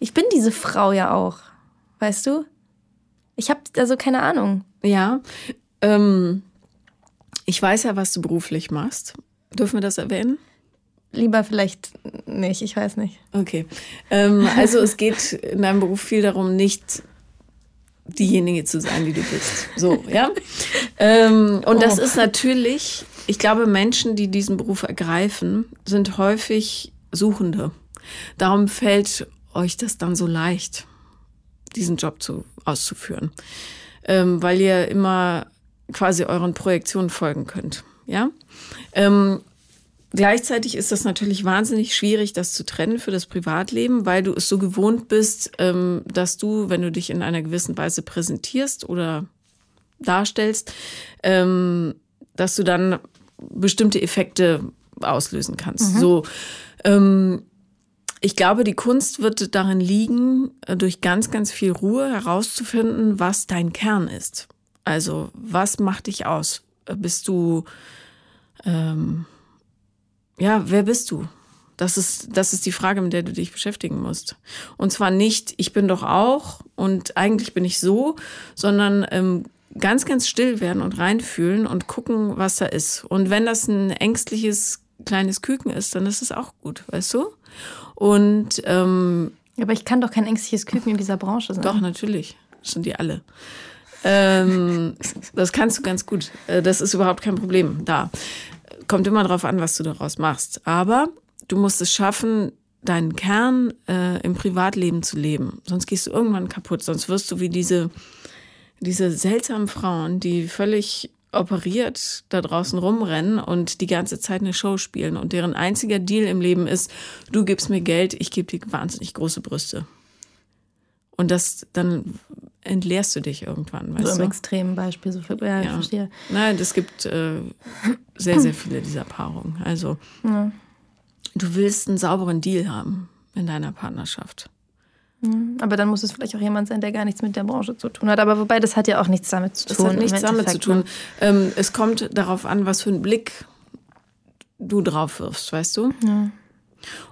ich bin diese Frau ja auch. Weißt du? Ich habe also keine Ahnung. Ja. Ähm, ich weiß ja, was du beruflich machst. Dürfen wir das erwähnen? Lieber vielleicht nicht, ich weiß nicht. Okay. Ähm, also es geht in deinem Beruf viel darum, nicht diejenige zu sein, die du bist. So, ja. Ähm, und oh. das ist natürlich ich glaube, Menschen, die diesen Beruf ergreifen, sind häufig Suchende. Darum fällt euch das dann so leicht, diesen Job zu, auszuführen, ähm, weil ihr immer quasi euren Projektionen folgen könnt. Ja. Ähm, Gleichzeitig ist das natürlich wahnsinnig schwierig, das zu trennen für das Privatleben, weil du es so gewohnt bist, ähm, dass du, wenn du dich in einer gewissen Weise präsentierst oder darstellst, ähm, dass du dann bestimmte Effekte auslösen kannst. Mhm. So, ähm, ich glaube, die Kunst wird darin liegen, äh, durch ganz, ganz viel Ruhe herauszufinden, was dein Kern ist. Also, was macht dich aus? Bist du, ähm, ja, wer bist du? Das ist, das ist die Frage, mit der du dich beschäftigen musst. Und zwar nicht, ich bin doch auch und eigentlich bin ich so, sondern ähm, ganz, ganz still werden und reinfühlen und gucken, was da ist. Und wenn das ein ängstliches kleines Küken ist, dann ist es auch gut, weißt du? Und ähm, aber ich kann doch kein ängstliches Küken in dieser Branche sein. Doch, natürlich. Das sind die alle. Ähm, das kannst du ganz gut. Äh, das ist überhaupt kein Problem da. Kommt immer darauf an, was du daraus machst. Aber du musst es schaffen, deinen Kern äh, im Privatleben zu leben. Sonst gehst du irgendwann kaputt. Sonst wirst du wie diese diese seltsamen Frauen, die völlig operiert da draußen rumrennen und die ganze Zeit eine Show spielen und deren einziger Deal im Leben ist, du gibst mir Geld, ich gebe dir wahnsinnig große Brüste. Und das, dann entleerst du dich irgendwann. Weißt so im du? extremen Beispiel. So, ja, ja, ich verstehe. Nein, es gibt äh, sehr, sehr viele dieser Paarungen. Also, ja. du willst einen sauberen Deal haben in deiner Partnerschaft. Aber dann muss es vielleicht auch jemand sein, der gar nichts mit der Branche zu tun hat. Aber wobei, das hat ja auch nichts damit zu tun. Das hat nichts damit zu tun. Ähm, es kommt darauf an, was für einen Blick du drauf wirfst, weißt du? Ja.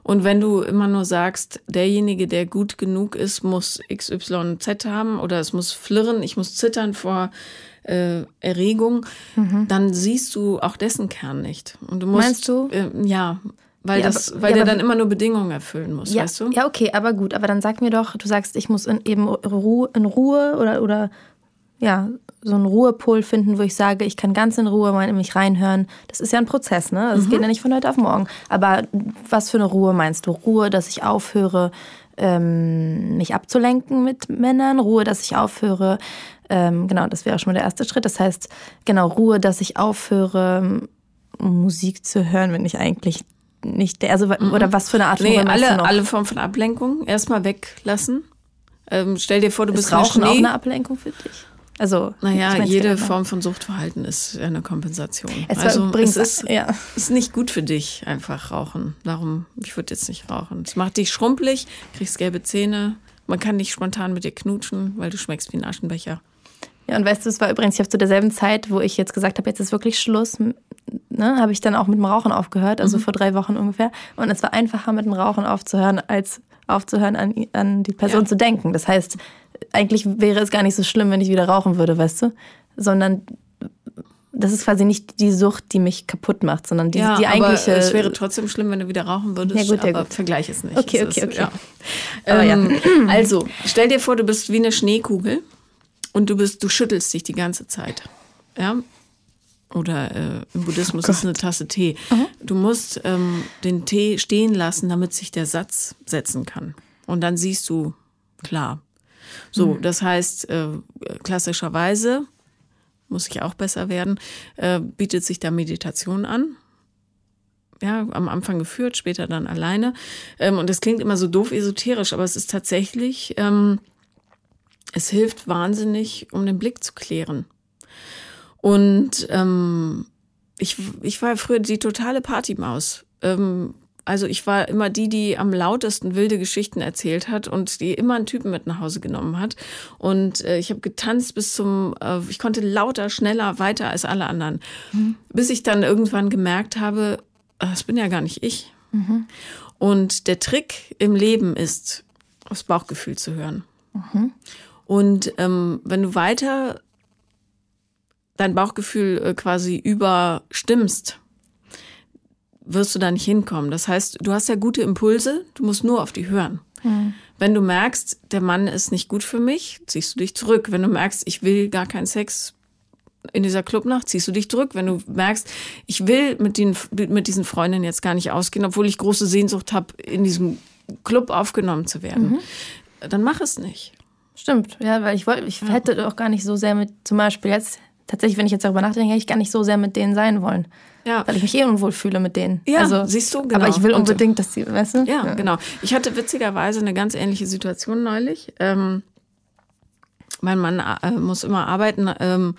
Und wenn du immer nur sagst, derjenige, der gut genug ist, muss XYZ haben oder es muss flirren, ich muss zittern vor äh, Erregung, mhm. dann siehst du auch dessen Kern nicht. Und du musst, Meinst du? Äh, ja, weil, ja, das, weil ja, der dann immer nur Bedingungen erfüllen muss, ja, weißt du? Ja, okay, aber gut. Aber dann sag mir doch, du sagst, ich muss in, eben Ruhe, in Ruhe oder, oder ja, so einen Ruhepol finden, wo ich sage, ich kann ganz in Ruhe in mich reinhören. Das ist ja ein Prozess, ne? Das mhm. geht ja nicht von heute auf morgen. Aber was für eine Ruhe meinst du? Ruhe, dass ich aufhöre, ähm, mich abzulenken mit Männern, Ruhe, dass ich aufhöre, ähm, genau, das wäre schon mal der erste Schritt. Das heißt, genau, Ruhe, dass ich aufhöre, Musik zu hören, wenn ich eigentlich nicht der, also mhm. oder was für eine Art von nee, alle, alle Formen von Ablenkung erstmal weglassen. Ähm, stell dir vor, du ist bist Rauchen auch eine Ablenkung für dich. Also, naja, jede Form von Suchtverhalten ist eine Kompensation. Es also, es ist, ja. ist nicht gut für dich, einfach rauchen. Darum, ich würde jetzt nicht rauchen. Es macht dich schrumpelig, kriegst gelbe Zähne. Man kann nicht spontan mit dir knutschen, weil du schmeckst wie ein Aschenbecher. Ja, und weißt du, es war übrigens, ich habe zu derselben Zeit, wo ich jetzt gesagt habe, jetzt ist wirklich Schluss, ne, habe ich dann auch mit dem Rauchen aufgehört, also mhm. vor drei Wochen ungefähr. Und es war einfacher, mit dem Rauchen aufzuhören, als aufzuhören, an, an die Person ja. zu denken. Das heißt, eigentlich wäre es gar nicht so schlimm, wenn ich wieder rauchen würde, weißt du? Sondern das ist quasi nicht die Sucht, die mich kaputt macht, sondern die, ja, die eigentliche. Aber es wäre trotzdem schlimm, wenn du wieder rauchen würdest. Ja, gut, ja, aber gut. Vergleich es nicht. Okay, okay, okay. Ja. Ähm, ja. Also, stell dir vor, du bist wie eine Schneekugel und du bist, du schüttelst dich die ganze Zeit. Ja. Oder äh, im Buddhismus oh ist es eine Tasse Tee. Mhm. Du musst ähm, den Tee stehen lassen, damit sich der Satz setzen kann. Und dann siehst du klar. So, mhm. das heißt, äh, klassischerweise, muss ich auch besser werden, äh, bietet sich da Meditation an. Ja, am Anfang geführt, später dann alleine. Ähm, und das klingt immer so doof esoterisch, aber es ist tatsächlich ähm, es hilft wahnsinnig, um den Blick zu klären. Und ähm, ich, ich war früher die totale Partymaus. Ähm, also ich war immer die, die am lautesten wilde Geschichten erzählt hat und die immer einen Typen mit nach Hause genommen hat. Und äh, ich habe getanzt bis zum, äh, ich konnte lauter, schneller, weiter als alle anderen. Mhm. Bis ich dann irgendwann gemerkt habe, äh, das bin ja gar nicht ich. Mhm. Und der Trick im Leben ist, aufs Bauchgefühl zu hören. Mhm. Und ähm, wenn du weiter dein Bauchgefühl äh, quasi überstimmst, wirst du da nicht hinkommen. Das heißt, du hast ja gute Impulse, du musst nur auf die hören. Mhm. Wenn du merkst, der Mann ist nicht gut für mich, ziehst du dich zurück. Wenn du merkst, ich will gar keinen Sex, in dieser Clubnacht ziehst du dich zurück. Wenn du merkst, ich will mit, den, mit diesen Freundinnen jetzt gar nicht ausgehen, obwohl ich große Sehnsucht habe, in diesem Club aufgenommen zu werden, mhm. dann mach es nicht. Stimmt, ja, weil ich wollte, ich ja. hätte auch gar nicht so sehr mit, zum Beispiel jetzt, tatsächlich, wenn ich jetzt darüber nachdenke, hätte ich gar nicht so sehr mit denen sein wollen. Ja. Weil ich mich eh unwohl fühle mit denen. Ja, also, siehst du, genau. Aber ich will unbedingt, dass sie, weißt du? Ja, ja, genau. Ich hatte witzigerweise eine ganz ähnliche Situation neulich. Ähm, mein Mann äh, muss immer arbeiten. Ähm,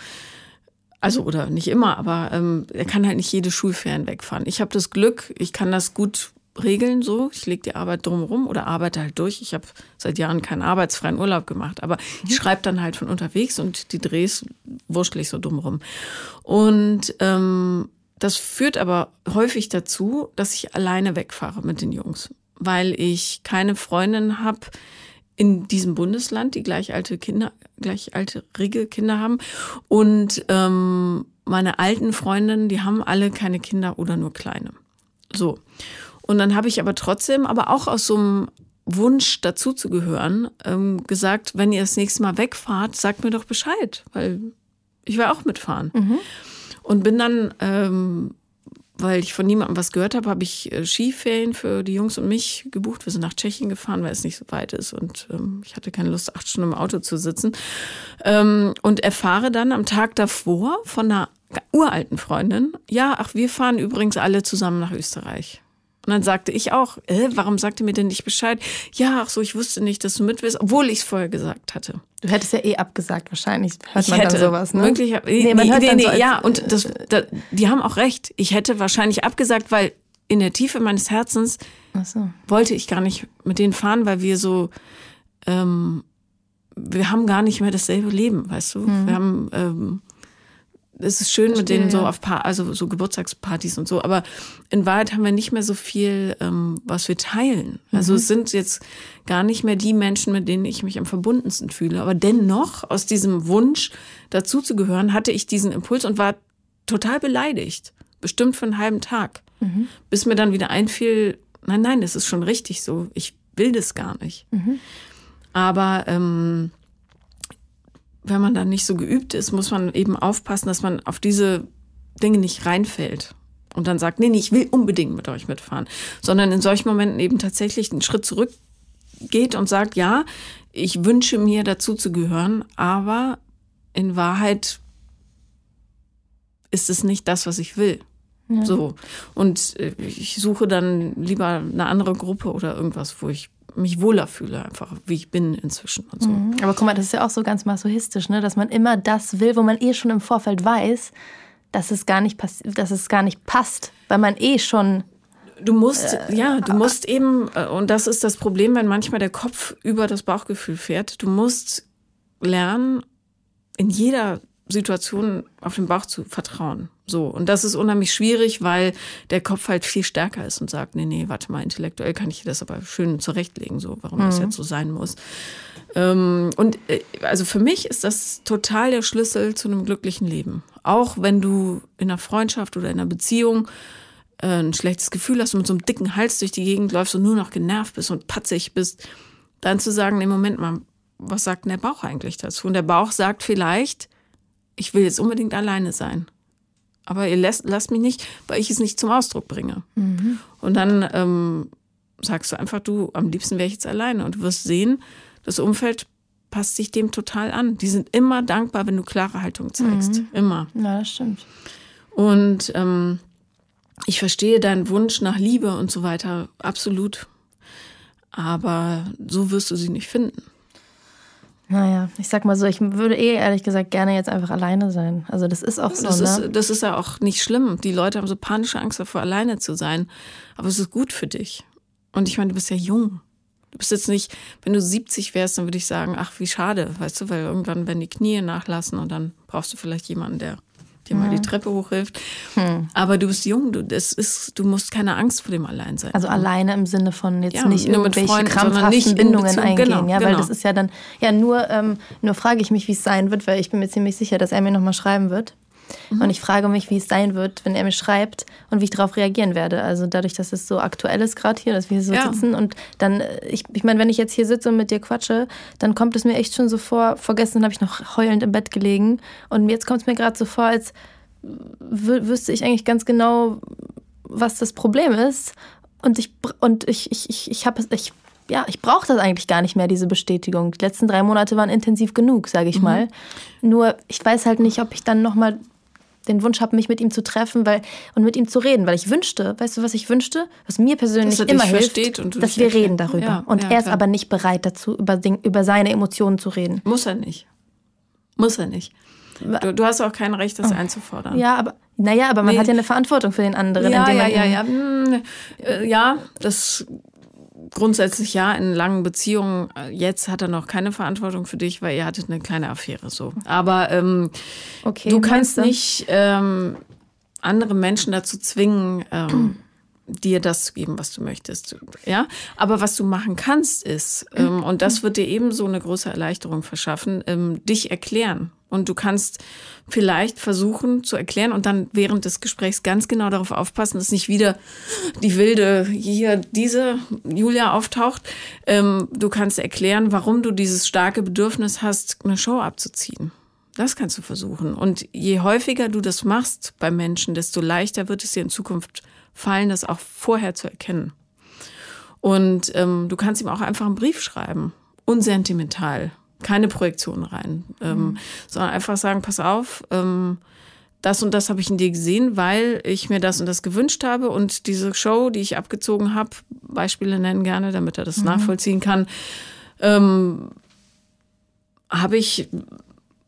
also, oder nicht immer, aber ähm, er kann halt nicht jede Schulferien wegfahren. Ich habe das Glück, ich kann das gut regeln so. Ich lege die Arbeit drumherum oder arbeite halt durch. Ich habe seit Jahren keinen arbeitsfreien Urlaub gemacht, aber ich mhm. schreibe dann halt von unterwegs und die Drehs wurschtel ich so drumherum. Und ähm, das führt aber häufig dazu, dass ich alleine wegfahre mit den Jungs, weil ich keine Freundin habe in diesem Bundesland, die gleich alte Kinder, gleich alterige Kinder haben. Und ähm, meine alten Freundinnen, die haben alle keine Kinder oder nur kleine. So. Und dann habe ich aber trotzdem, aber auch aus so einem Wunsch dazuzugehören, ähm, gesagt, wenn ihr das nächste Mal wegfahrt, sagt mir doch Bescheid, weil ich will auch mitfahren. Mhm. Und bin dann, ähm, weil ich von niemandem was gehört habe, habe ich äh, Skiferien für die Jungs und mich gebucht. Wir sind nach Tschechien gefahren, weil es nicht so weit ist und ähm, ich hatte keine Lust, acht Stunden im Auto zu sitzen. Ähm, und erfahre dann am Tag davor von einer uralten Freundin, ja, ach, wir fahren übrigens alle zusammen nach Österreich. Und dann sagte ich auch, äh, warum sagt ihr mir denn nicht Bescheid? Ja, ach so, ich wusste nicht, dass du mit willst, obwohl ich es vorher gesagt hatte. Du hättest ja eh abgesagt, wahrscheinlich hört ich man hätte, dann sowas, ne? Möglich, nee, man nee, hört nee, nee, so ja, und das, äh, da, die haben auch recht. Ich hätte wahrscheinlich abgesagt, weil in der Tiefe meines Herzens so. wollte ich gar nicht mit denen fahren, weil wir so, ähm, wir haben gar nicht mehr dasselbe Leben, weißt du? Mhm. Wir haben ähm, es ist schön Verstehe, mit denen so auf pa also so Geburtstagspartys und so, aber in Wahrheit haben wir nicht mehr so viel, ähm, was wir teilen. Also mhm. es sind jetzt gar nicht mehr die Menschen, mit denen ich mich am verbundensten fühle. Aber dennoch, aus diesem Wunsch dazuzugehören, hatte ich diesen Impuls und war total beleidigt. Bestimmt für einen halben Tag. Mhm. Bis mir dann wieder einfiel, nein, nein, das ist schon richtig so. Ich will das gar nicht. Mhm. Aber ähm, wenn man dann nicht so geübt ist, muss man eben aufpassen, dass man auf diese Dinge nicht reinfällt und dann sagt, nee, nee, ich will unbedingt mit euch mitfahren, sondern in solchen Momenten eben tatsächlich einen Schritt zurück geht und sagt, ja, ich wünsche mir dazu zu gehören, aber in Wahrheit ist es nicht das, was ich will. Ja. So. Und äh, ich suche dann lieber eine andere Gruppe oder irgendwas, wo ich mich wohler fühle, einfach wie ich bin inzwischen und so. Mhm. Aber guck mal, das ist ja auch so ganz masochistisch, ne? dass man immer das will, wo man eh schon im Vorfeld weiß, dass es gar nicht, dass es gar nicht passt, weil man eh schon Du musst, äh, ja, du musst eben, äh, und das ist das Problem, wenn manchmal der Kopf über das Bauchgefühl fährt, du musst lernen, in jeder Situation auf den Bauch zu vertrauen. So. Und das ist unheimlich schwierig, weil der Kopf halt viel stärker ist und sagt, nee, nee, warte mal, intellektuell kann ich das aber schön zurechtlegen, so, warum mhm. das jetzt so sein muss. Ähm, und äh, also für mich ist das total der Schlüssel zu einem glücklichen Leben. Auch wenn du in einer Freundschaft oder in einer Beziehung äh, ein schlechtes Gefühl hast und mit so einem dicken Hals durch die Gegend läufst und nur noch genervt bist und patzig bist, dann zu sagen, im Moment mal, was sagt denn der Bauch eigentlich dazu? Und der Bauch sagt vielleicht, ich will jetzt unbedingt alleine sein. Aber ihr lasst, lasst mich nicht, weil ich es nicht zum Ausdruck bringe. Mhm. Und dann ähm, sagst du einfach, du, am liebsten wäre ich jetzt alleine. Und du wirst sehen, das Umfeld passt sich dem total an. Die sind immer dankbar, wenn du klare Haltung zeigst. Mhm. Immer. Ja, das stimmt. Und ähm, ich verstehe deinen Wunsch nach Liebe und so weiter absolut. Aber so wirst du sie nicht finden. Naja, ich sag mal so, ich würde eh ehrlich gesagt gerne jetzt einfach alleine sein. Also das ist auch so. Das, ne? ist, das ist ja auch nicht schlimm. Die Leute haben so panische Angst davor, alleine zu sein. Aber es ist gut für dich. Und ich meine, du bist ja jung. Du bist jetzt nicht, wenn du 70 wärst, dann würde ich sagen, ach, wie schade, weißt du, weil irgendwann werden die Knie nachlassen und dann brauchst du vielleicht jemanden, der dir mal die Treppe hochhilft. Hm. Aber du bist jung, du, das ist, du musst keine Angst vor dem Alleinsein. Also alleine im Sinne von jetzt ja, nicht irgendwelche Freunden, krampfhaften nicht Bindungen Beziehung, eingehen, genau, ja, weil genau. das ist ja dann, ja nur, ähm, nur frage ich mich, wie es sein wird, weil ich bin mir ziemlich sicher, dass er mir nochmal schreiben wird. Mhm. Und ich frage mich, wie es sein wird, wenn er mir schreibt und wie ich darauf reagieren werde. Also dadurch, dass es so aktuell ist gerade hier, dass wir hier so ja. sitzen und dann, äh, ich, ich meine, wenn ich jetzt hier sitze und mit dir quatsche, dann kommt es mir echt schon so vor, vorgestern habe ich noch heulend im Bett gelegen und jetzt kommt es mir gerade so vor, als wüsste ich eigentlich ganz genau, was das Problem ist. Und ich, und ich, ich, ich, ich habe ich ja, ich brauche das eigentlich gar nicht mehr, diese Bestätigung. Die letzten drei Monate waren intensiv genug, sage ich mhm. mal. Nur ich weiß halt nicht, ob ich dann nochmal den Wunsch habe, mich mit ihm zu treffen weil, und mit ihm zu reden, weil ich wünschte, weißt du, was ich wünschte? Was mir persönlich immer hilft, dass wir reden darüber. Ja, und ja, er ist klar. aber nicht bereit dazu, über, über seine Emotionen zu reden. Muss er nicht. Muss er nicht. Du, du hast auch kein Recht, das oh. einzufordern. Ja, aber naja, aber man nee. hat ja eine Verantwortung für den anderen. Ja, ja, ja, ja. Hm, äh, ja, das grundsätzlich ja in langen Beziehungen. Jetzt hat er noch keine Verantwortung für dich, weil ihr hattet eine kleine Affäre so. Aber ähm, okay, du kannst nicht ähm, andere Menschen dazu zwingen, ähm, dir das zu geben, was du möchtest. Ja, aber was du machen kannst ist, ähm, und das wird dir eben so eine große Erleichterung verschaffen, ähm, dich erklären. Und du kannst vielleicht versuchen zu erklären und dann während des Gesprächs ganz genau darauf aufpassen, dass nicht wieder die wilde hier diese Julia auftaucht. Ähm, du kannst erklären, warum du dieses starke Bedürfnis hast, eine Show abzuziehen. Das kannst du versuchen. Und je häufiger du das machst bei Menschen, desto leichter wird es dir in Zukunft fallen, das auch vorher zu erkennen. Und ähm, du kannst ihm auch einfach einen Brief schreiben, unsentimental, keine Projektion rein, ähm, mhm. sondern einfach sagen, pass auf, ähm, das und das habe ich in dir gesehen, weil ich mir das und das gewünscht habe und diese Show, die ich abgezogen habe, Beispiele nennen gerne, damit er das mhm. nachvollziehen kann, ähm, habe ich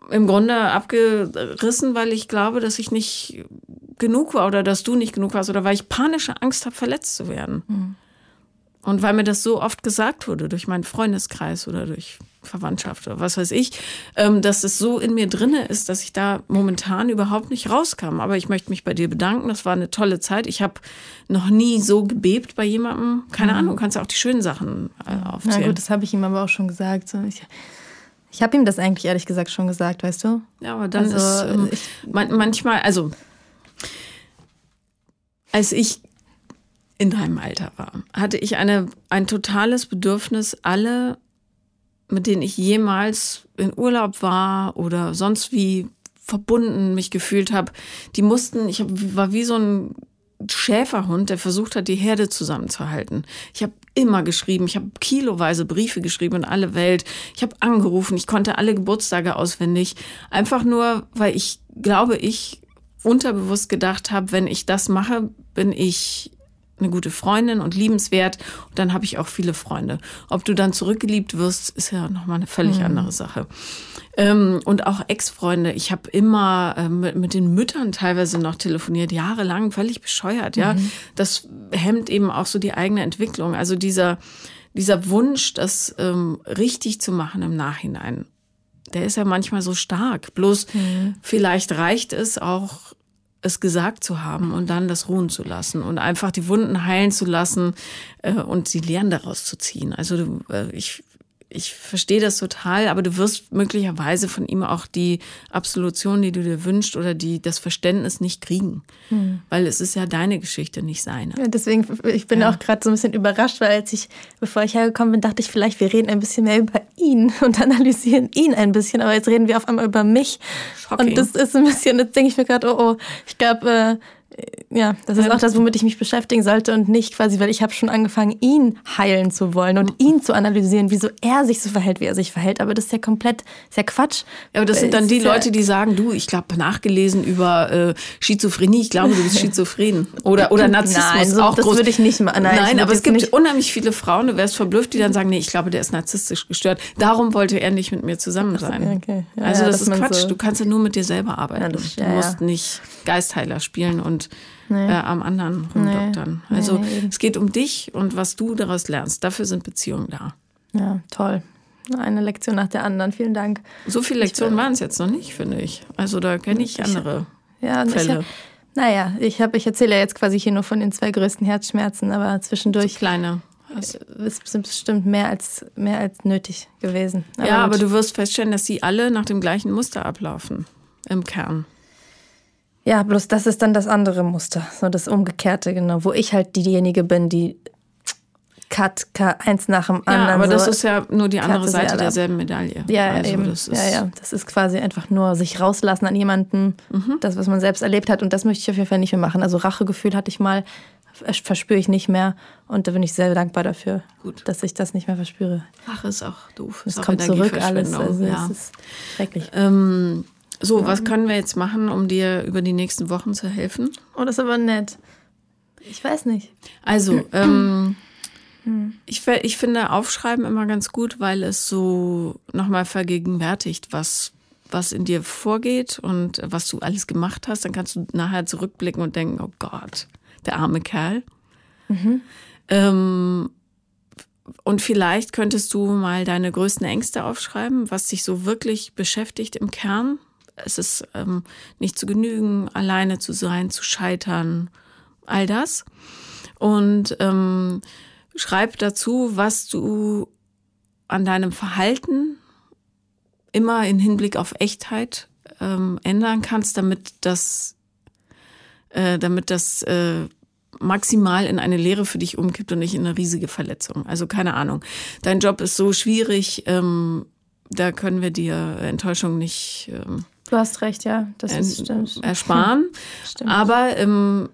im Grunde abgerissen, weil ich glaube, dass ich nicht genug war oder dass du nicht genug warst oder weil ich panische Angst habe, verletzt zu werden. Mhm. Und weil mir das so oft gesagt wurde durch meinen Freundeskreis oder durch Verwandtschaft oder was weiß ich, ähm, dass es so in mir drinne ist, dass ich da momentan überhaupt nicht rauskam. Aber ich möchte mich bei dir bedanken. Das war eine tolle Zeit. Ich habe noch nie so gebebt bei jemandem. Keine mhm. Ahnung, kannst du auch die schönen Sachen äh, aufzählen. Na gut, das habe ich ihm aber auch schon gesagt. Ich, ich habe ihm das eigentlich ehrlich gesagt schon gesagt, weißt du? Ja, aber dann also, ist ähm, man, manchmal, also als ich in deinem Alter war, hatte ich eine, ein totales Bedürfnis, alle, mit denen ich jemals in Urlaub war oder sonst wie verbunden mich gefühlt habe, die mussten, ich war wie so ein Schäferhund, der versucht hat, die Herde zusammenzuhalten. Ich habe immer geschrieben, ich habe kiloweise Briefe geschrieben in alle Welt. Ich habe angerufen, ich konnte alle Geburtstage auswendig. Einfach nur, weil ich glaube, ich unterbewusst gedacht habe, wenn ich das mache, bin ich eine gute Freundin und liebenswert und dann habe ich auch viele Freunde. Ob du dann zurückgeliebt wirst, ist ja nochmal eine völlig mhm. andere Sache. Ähm, und auch Ex-Freunde. Ich habe immer äh, mit, mit, den Müttern teilweise noch telefoniert, jahrelang, völlig bescheuert, ja. Mhm. Das hemmt eben auch so die eigene Entwicklung. Also dieser, dieser Wunsch, das ähm, richtig zu machen im Nachhinein der ist ja manchmal so stark. Bloß mhm. vielleicht reicht es auch, es gesagt zu haben und dann das ruhen zu lassen und einfach die Wunden heilen zu lassen äh, und die Lehren daraus zu ziehen. Also äh, ich ich verstehe das total, aber du wirst möglicherweise von ihm auch die Absolution, die du dir wünschst oder die, das Verständnis nicht kriegen. Hm. Weil es ist ja deine Geschichte, nicht seine. Ja, deswegen, ich bin ja. auch gerade so ein bisschen überrascht, weil als ich, bevor ich hergekommen bin, dachte ich vielleicht, wir reden ein bisschen mehr über ihn und analysieren ihn ein bisschen, aber jetzt reden wir auf einmal über mich. Shocking. Und das ist ein bisschen, jetzt denke ich mir gerade, oh, oh, ich glaube, äh, ja, das ist auch das, womit ich mich beschäftigen sollte und nicht quasi, weil ich habe schon angefangen, ihn heilen zu wollen und ihn zu analysieren, wieso er sich so verhält, wie er sich verhält. Aber das ist ja komplett, ist ja Quatsch. Ja, aber das sind dann die Leute, die sagen, du, ich glaube, nachgelesen über äh, Schizophrenie, ich glaube, du bist schizophren. Oder, oder Narzissmus. Nein, so, auch das groß. würde ich nicht mal. Nein, nein aber es gibt nicht. unheimlich viele Frauen, du wärst verblüfft, die dann sagen, nee, ich glaube, der ist narzisstisch gestört. Darum wollte er nicht mit mir zusammen sein. Okay. Ja, also das ist Quatsch. So du kannst ja nur mit dir selber arbeiten. Ja, das, du musst nicht Geistheiler spielen und nee. äh, am anderen rumdoktern. Nee. Also nee, es geht um dich und was du daraus lernst. Dafür sind Beziehungen da. Ja, toll. Eine Lektion nach der anderen. Vielen Dank. So viele Lektionen waren es jetzt noch nicht, finde ich. Also da kenne ich andere ja, Fälle. Ich, naja, ich, ich erzähle ja jetzt quasi hier nur von den zwei größten Herzschmerzen, aber zwischendurch. So kleine. Es sind bestimmt mehr als, mehr als nötig gewesen. Aber ja, aber du wirst feststellen, dass sie alle nach dem gleichen Muster ablaufen. Im Kern. Ja, bloß das ist dann das andere Muster, so das Umgekehrte, genau, wo ich halt diejenige bin, die Cut, Cut, eins nach dem anderen. Ja, aber so. das ist ja nur die andere Seite derselben Medaille. Ja, also eben. Das ist ja, ja. Das ist quasi einfach nur sich rauslassen an jemanden, Mhm. das, was man selbst erlebt hat. Und das möchte ich auf jeden Fall nicht mehr machen. Also Rachegefühl hatte ich mal, verspüre ich nicht mehr. Und da bin ich sehr dankbar dafür, Gut. dass ich das nicht mehr verspüre. Ach, ist auch doof. Es kommt zurück alles. Also ja. es ist schrecklich. ähm, so, was können wir jetzt machen, um dir über die nächsten Wochen zu helfen? Oh, das ist aber nett. Ich weiß nicht. Also, ähm, ich, fe- ich finde Aufschreiben immer ganz gut, weil es so nochmal vergegenwärtigt, was, was in dir vorgeht und was du alles gemacht hast. Dann kannst du nachher zurückblicken und denken, oh Gott, der arme Kerl. Ähm, und vielleicht könntest du mal deine größten Ängste aufschreiben, was dich so wirklich beschäftigt im Kern. Es ist ähm, nicht zu genügen, alleine zu sein, zu scheitern, all das. Und ähm, schreib dazu, was du an deinem Verhalten immer in Hinblick auf Echtheit ähm, ändern kannst, damit das, äh, damit das äh, maximal in eine Lehre für dich umkippt und nicht in eine riesige Verletzung. Also keine Ahnung. Dein Job ist so schwierig, ähm, da können wir dir Enttäuschung nicht ähm, Du hast recht, ja. Das ist, äh, stimmt. ersparen. Stimmt. Aber ähm,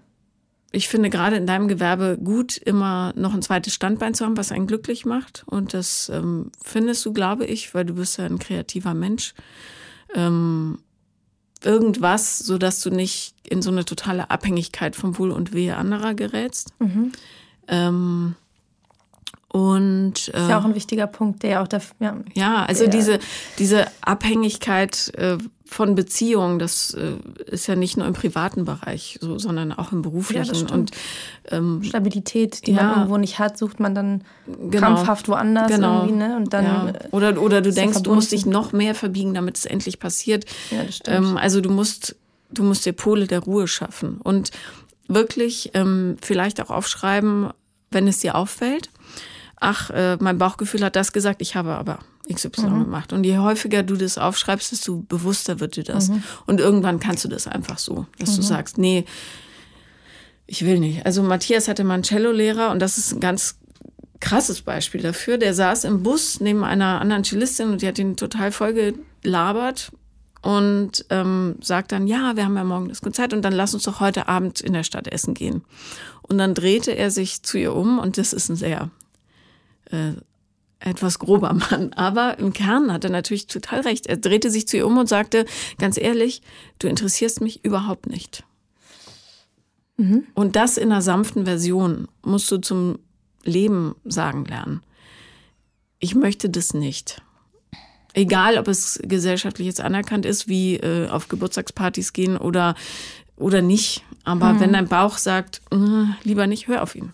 ich finde gerade in deinem Gewerbe gut, immer noch ein zweites Standbein zu haben, was einen glücklich macht. Und das ähm, findest du, glaube ich, weil du bist ja ein kreativer Mensch. Ähm, irgendwas, so dass du nicht in so eine totale Abhängigkeit vom Wohl und Wehe anderer gerätst. Mhm. Ähm, und äh, ist ja auch ein wichtiger Punkt, der ja auch dafür. Ja. ja, also diese, diese Abhängigkeit äh, von Beziehungen, das äh, ist ja nicht nur im privaten Bereich so, sondern auch im beruflichen. stimmt. und ähm, Stabilität, die Ja. man irgendwo nicht hat, sucht man dann Genau. krampfhaft woanders Genau. irgendwie, ne? Und dann ja. äh, oder, oder du ja denkst, du musst dich noch mehr verbiegen, damit es endlich passiert. Ja, das stimmt. Ähm, also du musst, du musst dir Pole der Ruhe schaffen und wirklich ähm, vielleicht auch aufschreiben, wenn es dir auffällt. Ach, äh, mein Bauchgefühl hat das gesagt, ich habe aber XY Mhm. gemacht. Und je häufiger du das aufschreibst, desto bewusster wird dir das. Mhm. Und irgendwann kannst du das einfach so, dass du sagst, nee, ich will nicht. Also Matthias hatte mal einen Cello-Lehrer und das ist ein ganz krasses Beispiel dafür. Der saß im Bus neben einer anderen Cellistin und die hat ihn total voll gelabert und ähm, sagt dann, ja, wir haben ja morgen das Konzert und dann lass uns doch heute Abend in der Stadt essen gehen. Und dann drehte er sich zu ihr um und das ist ein sehr äh, etwas grober Mann. Aber im Kern hat er natürlich total recht. Er drehte sich zu ihr um und sagte, ganz ehrlich, du interessierst mich überhaupt nicht. Und das in einer sanften Version musst du zum Leben sagen lernen. Ich möchte das nicht. Egal, ob es gesellschaftlich jetzt anerkannt ist, wie äh, auf Geburtstagspartys gehen oder, oder nicht. Aber wenn dein Bauch sagt, äh, lieber nicht, hör auf ihn.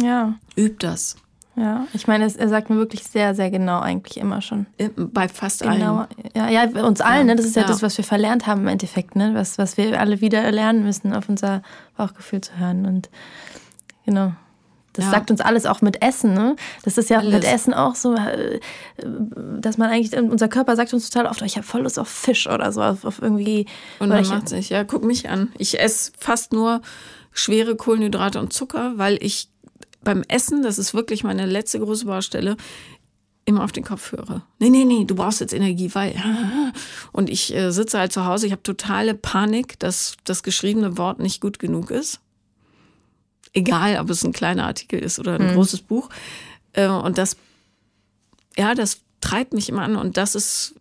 ja, Üb das. Ja. Ich meine, es, er sagt mir wirklich sehr, sehr genau eigentlich immer schon. Äh, Bei fast Genau. allen. Ja, ja, uns allen, ne? Das ist ja, Ja. das, was wir verlernt haben im Endeffekt, ne? Was, was wir alle wieder lernen müssen, auf unser Bauchgefühl zu hören. Und genau. Das Ja. sagt uns alles auch mit Essen, ne? Das ist ja mit Alles. Essen auch so, äh, dass man eigentlich, unser Körper sagt uns total oft, oh, ich habe voll Lust auf Fisch oder so, auf, auf irgendwie. Und oder dann ich, macht's nicht. Ja, guck mich an. Ich esse fast nur schwere Kohlenhydrate und Zucker, weil ich beim Essen, das ist wirklich meine letzte große Baustelle, immer auf den Kopf höre. Nee, nee, nee, du brauchst jetzt Energie, weil. Und ich äh, sitze halt zu Hause, ich habe totale Panik, dass das geschriebene Wort nicht gut genug ist. Egal, ob es ein kleiner Artikel ist oder ein großes Buch. Äh, und das, ja, das treibt mich immer an und das ist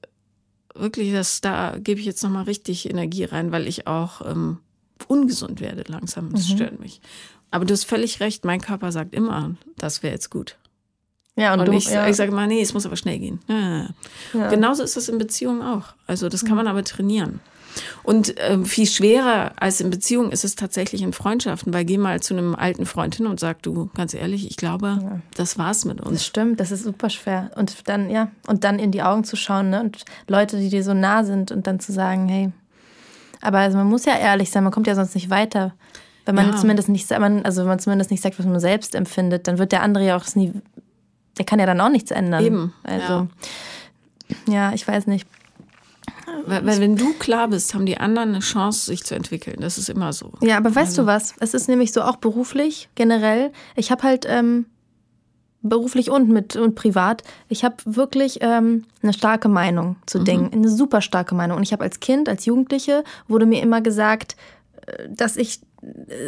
wirklich, das, da gebe ich jetzt nochmal richtig Energie rein, weil ich auch ähm, ungesund werde langsam. Das stört mich. Aber du hast völlig recht, mein Körper sagt immer, das wäre jetzt gut. ja, und, Und du, ich, ja, ich sage mal, nee, es muss aber schnell gehen. Ja, ja, ja. Ja. Genauso ist das in Beziehungen auch. Also das kann man aber trainieren. Und ähm, viel schwerer als in Beziehungen ist es tatsächlich in Freundschaften, weil geh mal zu einem alten Freund hin und sag, du, ganz ehrlich, ich glaube, das war's mit Das uns. stimmt, das ist super schwer. Und dann, ja, und dann in die Augen zu schauen, ne? Und Leute, die dir so nah sind und dann zu sagen, hey, aber also man muss ja ehrlich sein, man kommt ja sonst nicht weiter. Wenn man Ja. zumindest nicht, also wenn man zumindest nicht sagt, was man selbst empfindet, dann wird der andere ja auch nie, der kann ja dann auch nichts ändern. Eben, Also, ja, ich weiß nicht. Weil, weil, wenn du klar bist, haben die anderen eine Chance, sich zu entwickeln. Das ist immer so. Ja, aber weißt also. du was? Es ist nämlich so auch beruflich generell. Ich habe halt ähm, beruflich und mit und privat. Ich habe wirklich ähm, eine starke Meinung zu mhm. Dingen, eine super starke Meinung. Und ich habe als Kind, als Jugendliche wurde mir immer gesagt, äh, dass ich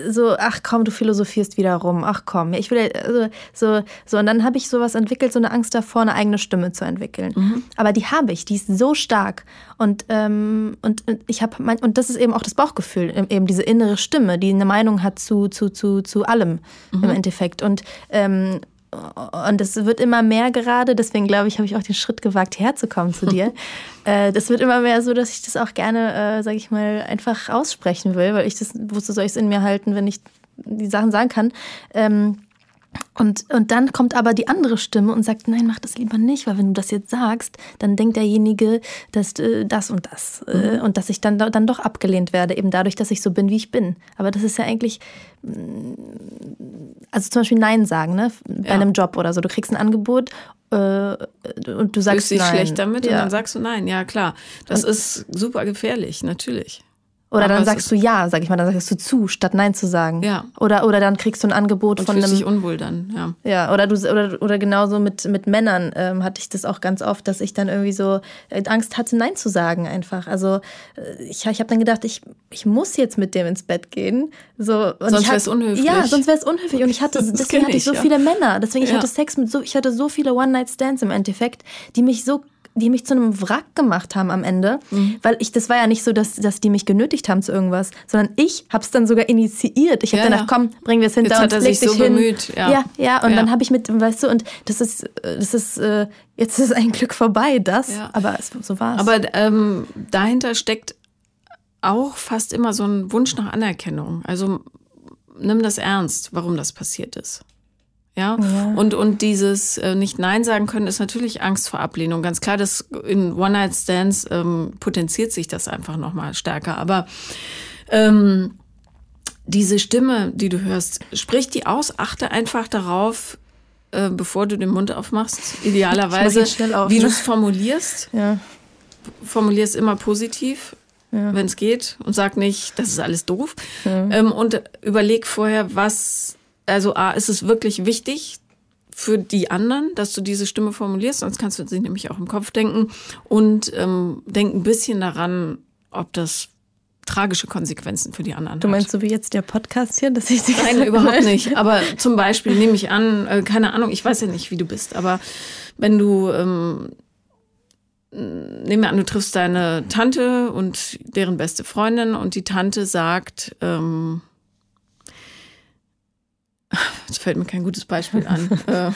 so, ach komm, du philosophierst wieder rum, ach komm, ich will also, so, so und dann habe ich sowas entwickelt, so eine Angst davor, eine eigene Stimme zu entwickeln. Mhm. Aber die habe ich, die ist so stark und ähm, und ich habe und das ist eben auch das Bauchgefühl, eben diese innere Stimme, die eine Meinung hat zu zu zu zu allem mhm. im Endeffekt und ähm, und es wird immer mehr gerade, deswegen glaube ich, habe ich auch den Schritt gewagt, herzukommen zu dir. äh, das wird immer mehr so, dass ich das auch gerne, äh, sage ich mal, einfach aussprechen will, weil ich das, wozu soll ich es in mir halten, wenn ich die Sachen sagen kann. Ähm, und, und dann kommt aber die andere Stimme und sagt, nein, mach das lieber nicht, weil wenn du das jetzt sagst, dann denkt derjenige, dass äh, das und das äh, mhm. und dass ich dann, dann doch abgelehnt werde, eben dadurch, dass ich so bin, wie ich bin. Aber das ist ja eigentlich, mm, also zum Beispiel Nein sagen, ne? bei ja. einem Job oder so. Du kriegst ein Angebot äh, und du sagst Fühlst dich schlecht damit ja. und dann sagst du Nein. Ja, klar. Das und, ist super gefährlich, natürlich. Oder dann sagst du ja, sag ich mal, dann sagst du zu, statt nein zu sagen. Ja. Oder, oder dann kriegst du ein Angebot und von einem. dich unwohl dann, ja. Ja, oder du oder, oder genauso mit, mit Männern ähm, hatte ich das auch ganz oft, dass ich dann irgendwie so äh, Angst hatte, nein zu sagen einfach. Also äh, ich, ich habe dann gedacht, ich, ich muss jetzt mit dem ins Bett gehen. So, sonst wäre es unhöflich. Ja, sonst wäre es unhöflich. Und ich hatte, deswegen hatte ich so ja. viele Männer. Deswegen ich ja. hatte Sex mit so, ich hatte so viele One-Night-Stands im Endeffekt, die mich so die mich zu einem Wrack gemacht haben am Ende, mhm. weil ich das war ja nicht so, dass, dass die mich genötigt haben zu irgendwas, sondern ich habe es dann sogar initiiert. Ich habe ja, gedacht, ja. komm, bringen wir es hinter jetzt uns, leg dich so hin. Bemüht. Ja, ja, ja und dann habe ich mit, weißt du, und das ist, das ist, äh, jetzt ist ein Glück vorbei, das, aber es, so war es. Aber ähm, dahinter steckt auch fast immer so ein Wunsch nach Anerkennung. Also nimm das ernst, warum das passiert ist. Ja? ja. Und, und dieses äh, nicht Nein sagen können ist natürlich Angst vor Ablehnung. Ganz klar, das in One-Night-Stands ähm, potenziert sich das einfach nochmal stärker. Aber ähm, diese Stimme, die du hörst, sprich die aus, achte einfach darauf, äh, bevor du den Mund aufmachst, idealerweise, auf, wie ne? du es formulierst. Ja. Formulierst immer positiv. Ja. wenn es geht und sag nicht, das ist alles doof. Ja. Ähm, und überleg vorher, was also A, ist es wirklich wichtig für die anderen, dass du diese Stimme formulierst, sonst kannst du sie nämlich auch im Kopf denken und ähm, denk ein bisschen daran, ob das tragische Konsequenzen für die anderen Du meinst hat. so wie jetzt der Podcast hier, dass ich sie Nein, überhaupt nicht. Aber zum Beispiel nehme ich an, äh, keine Ahnung, ich weiß ja nicht, wie du bist, aber wenn du ähm, nehmen wir an, du triffst deine Tante und deren beste Freundin und die Tante sagt, ähm, Jetzt fällt mir kein gutes Beispiel an, äh,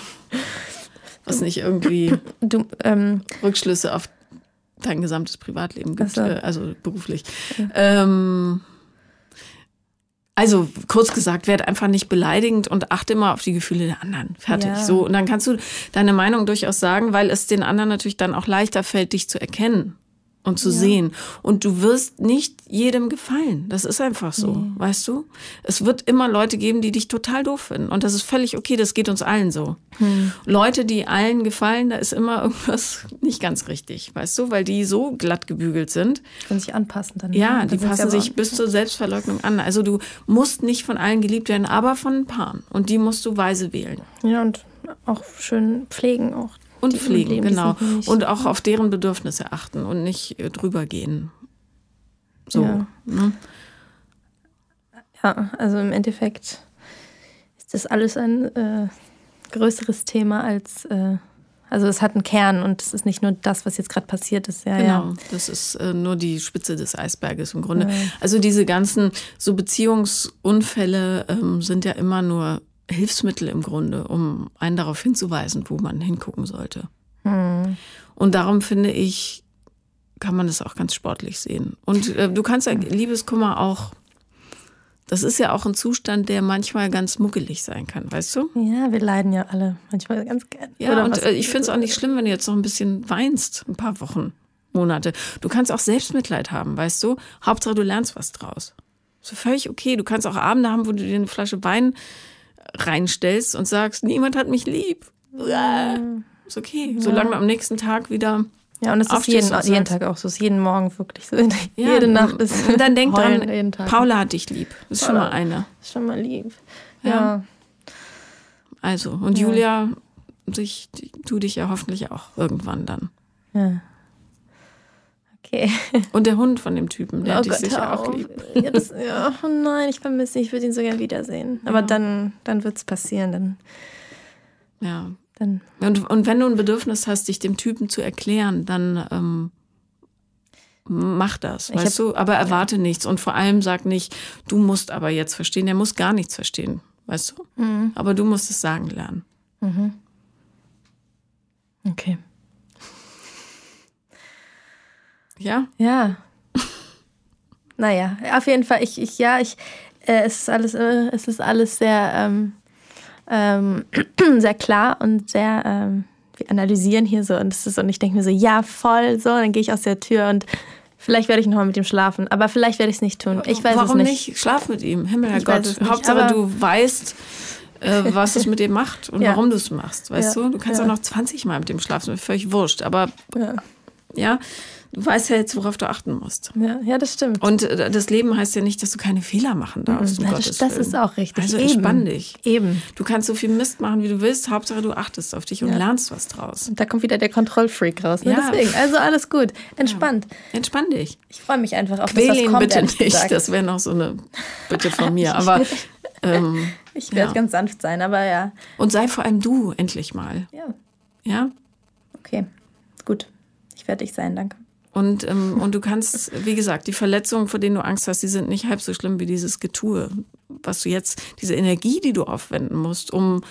was nicht irgendwie du, ähm, Rückschlüsse auf dein gesamtes Privatleben gibt, so. äh, also beruflich. Ja. Ähm, also kurz gesagt, werd einfach nicht beleidigend und achte immer auf die Gefühle der anderen. Fertig. Ja. So und dann kannst du deine Meinung durchaus sagen, weil es den anderen natürlich dann auch leichter fällt, dich zu erkennen und zu ja. sehen. Und du wirst nicht jedem gefallen. Das ist einfach so, nee. weißt du? Es wird immer Leute geben, die dich total doof finden. Und das ist völlig okay, das geht uns allen so. Hm. Leute, die allen gefallen, da ist immer irgendwas nicht ganz richtig, weißt du? Weil die so glatt gebügelt sind. Können sich anpassen dann. Ja, dann die passen sich bis zur Selbstverleugnung an. Also du musst nicht von allen geliebt werden, aber von ein paar. Und die musst du weise wählen. Ja, und auch schön pflegen auch und die pflegen, genau. Und auch auf deren Bedürfnisse achten und nicht äh, drüber gehen. So. Ja. Ne? ja, also im Endeffekt ist das alles ein äh, größeres Thema als. Äh, also es hat einen Kern und es ist nicht nur das, was jetzt gerade passiert ist. Ja, genau, ja. das ist äh, nur die Spitze des Eisberges im Grunde. Ja. Also diese ganzen so Beziehungsunfälle ähm, sind ja immer nur Hilfsmittel im Grunde, um einen darauf hinzuweisen, wo man hingucken sollte. Mhm. Und darum finde ich, kann man das auch ganz sportlich sehen. Und äh, du kannst ja Liebeskummer auch, das ist ja auch ein Zustand, der manchmal ganz muckelig sein kann, weißt du? Ja, wir leiden ja alle manchmal ganz gern. Ja, Oder und äh, ich finde es auch nicht schlimm, wenn du jetzt noch ein bisschen weinst, ein paar Wochen, Monate. Du kannst auch Selbstmitleid haben, weißt du? Hauptsache, du lernst was draus. So völlig okay. Du kannst auch Abende haben, wo du dir eine Flasche Wein reinstellst und sagst, niemand hat mich lieb. Mhm. Ist okay, solange du am nächsten Tag wieder Ja, und es ist jeden, jeden Tag auch so. Es ist jeden Morgen wirklich so. Ja, Jede Nacht ist. Und dann denk dran, Paula hat dich lieb. Das ist Paula, schon mal eine. Ist schon mal lieb. Ja. ja. Also, und. Julia, sich, tu dich ja hoffentlich auch irgendwann dann. Ja. Okay. Und der Hund von dem Typen, der oh dich sicher auch, auch lieb. Ja, das, ja, oh nein, ich vermisse ihn, ich würde ihn so gern wiedersehen. Aber dann, dann wird es passieren. Dann, ja. Dann. Und, und wenn du ein Bedürfnis hast, dich dem Typen zu erklären, dann ähm, mach das, ich weißt hab, du? Aber erwarte ja. nichts und vor allem sag nicht, du musst aber jetzt verstehen. Der muss gar nichts verstehen, weißt du? Mhm. Aber du musst es sagen lernen. Mhm. Okay. Ja? Ja. naja, auf jeden Fall, ich, ich ja, ich, äh, es ist alles, äh, es ist alles sehr, ähm, ähm, sehr klar und sehr, ähm, wir analysieren hier so und es ist, und ich denke mir so, ja, voll, so, dann gehe ich aus der Tür und vielleicht werde ich nochmal mit ihm schlafen, aber vielleicht werde ich es nicht tun. Ich weiß Warum es nicht. nicht? Schlaf mit ihm, Himmel, Herrgott. Hauptsache du weißt, äh, was es mit dem macht und ja. warum du es machst, weißt ja. du? Du kannst ja. auch noch 20 Mal mit dem schlafen, völlig wurscht, aber ja du weißt ja jetzt, worauf du achten musst. Ja, ja das stimmt. Und äh, das Leben heißt ja nicht, dass du keine Fehler machen darfst. Mhm, das, das ist auch richtig. Also Eben. entspann dich. Eben. Du kannst so viel Mist machen, wie du willst. Hauptsache, du achtest auf dich und ja. lernst was draus. Und da kommt wieder der Kontrollfreak raus. Ne? Ja. Deswegen, also alles gut. Entspannt. Ja. Entspann dich. Ich freue mich einfach auf Quäl das, was kommt, bitte nicht. Gesagt. Das wäre noch so eine Bitte von mir. Aber ähm, ich werde ganz sanft sein, aber ja. Und sei vor allem du endlich mal. Ja. Ja? Okay, gut. Ich werde dich sein, danke. Und, ähm, und du kannst, wie gesagt, die Verletzungen, vor denen du Angst hast, die sind nicht halb so schlimm wie dieses Getue, was du jetzt, diese Energie, die du aufwenden musst, um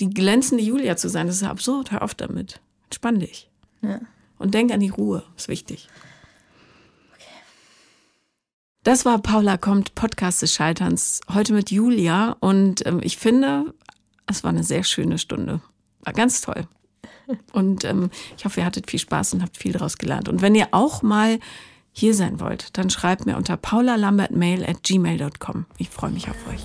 die glänzende Julia zu sein, das ist absurd. Hör auf damit. Entspann dich. Ja. Und denk an die Ruhe, ist wichtig. Das war Paula kommt, Podcast des Scheiterns, heute mit Julia. Und ähm, ich finde, es war eine sehr schöne Stunde. War ganz toll. Und ähm, ich hoffe, ihr hattet viel Spaß und habt viel daraus gelernt. Und wenn ihr auch mal hier sein wollt, dann schreibt mir unter paulalambertmail at gmail.com. Ich freue mich auf euch.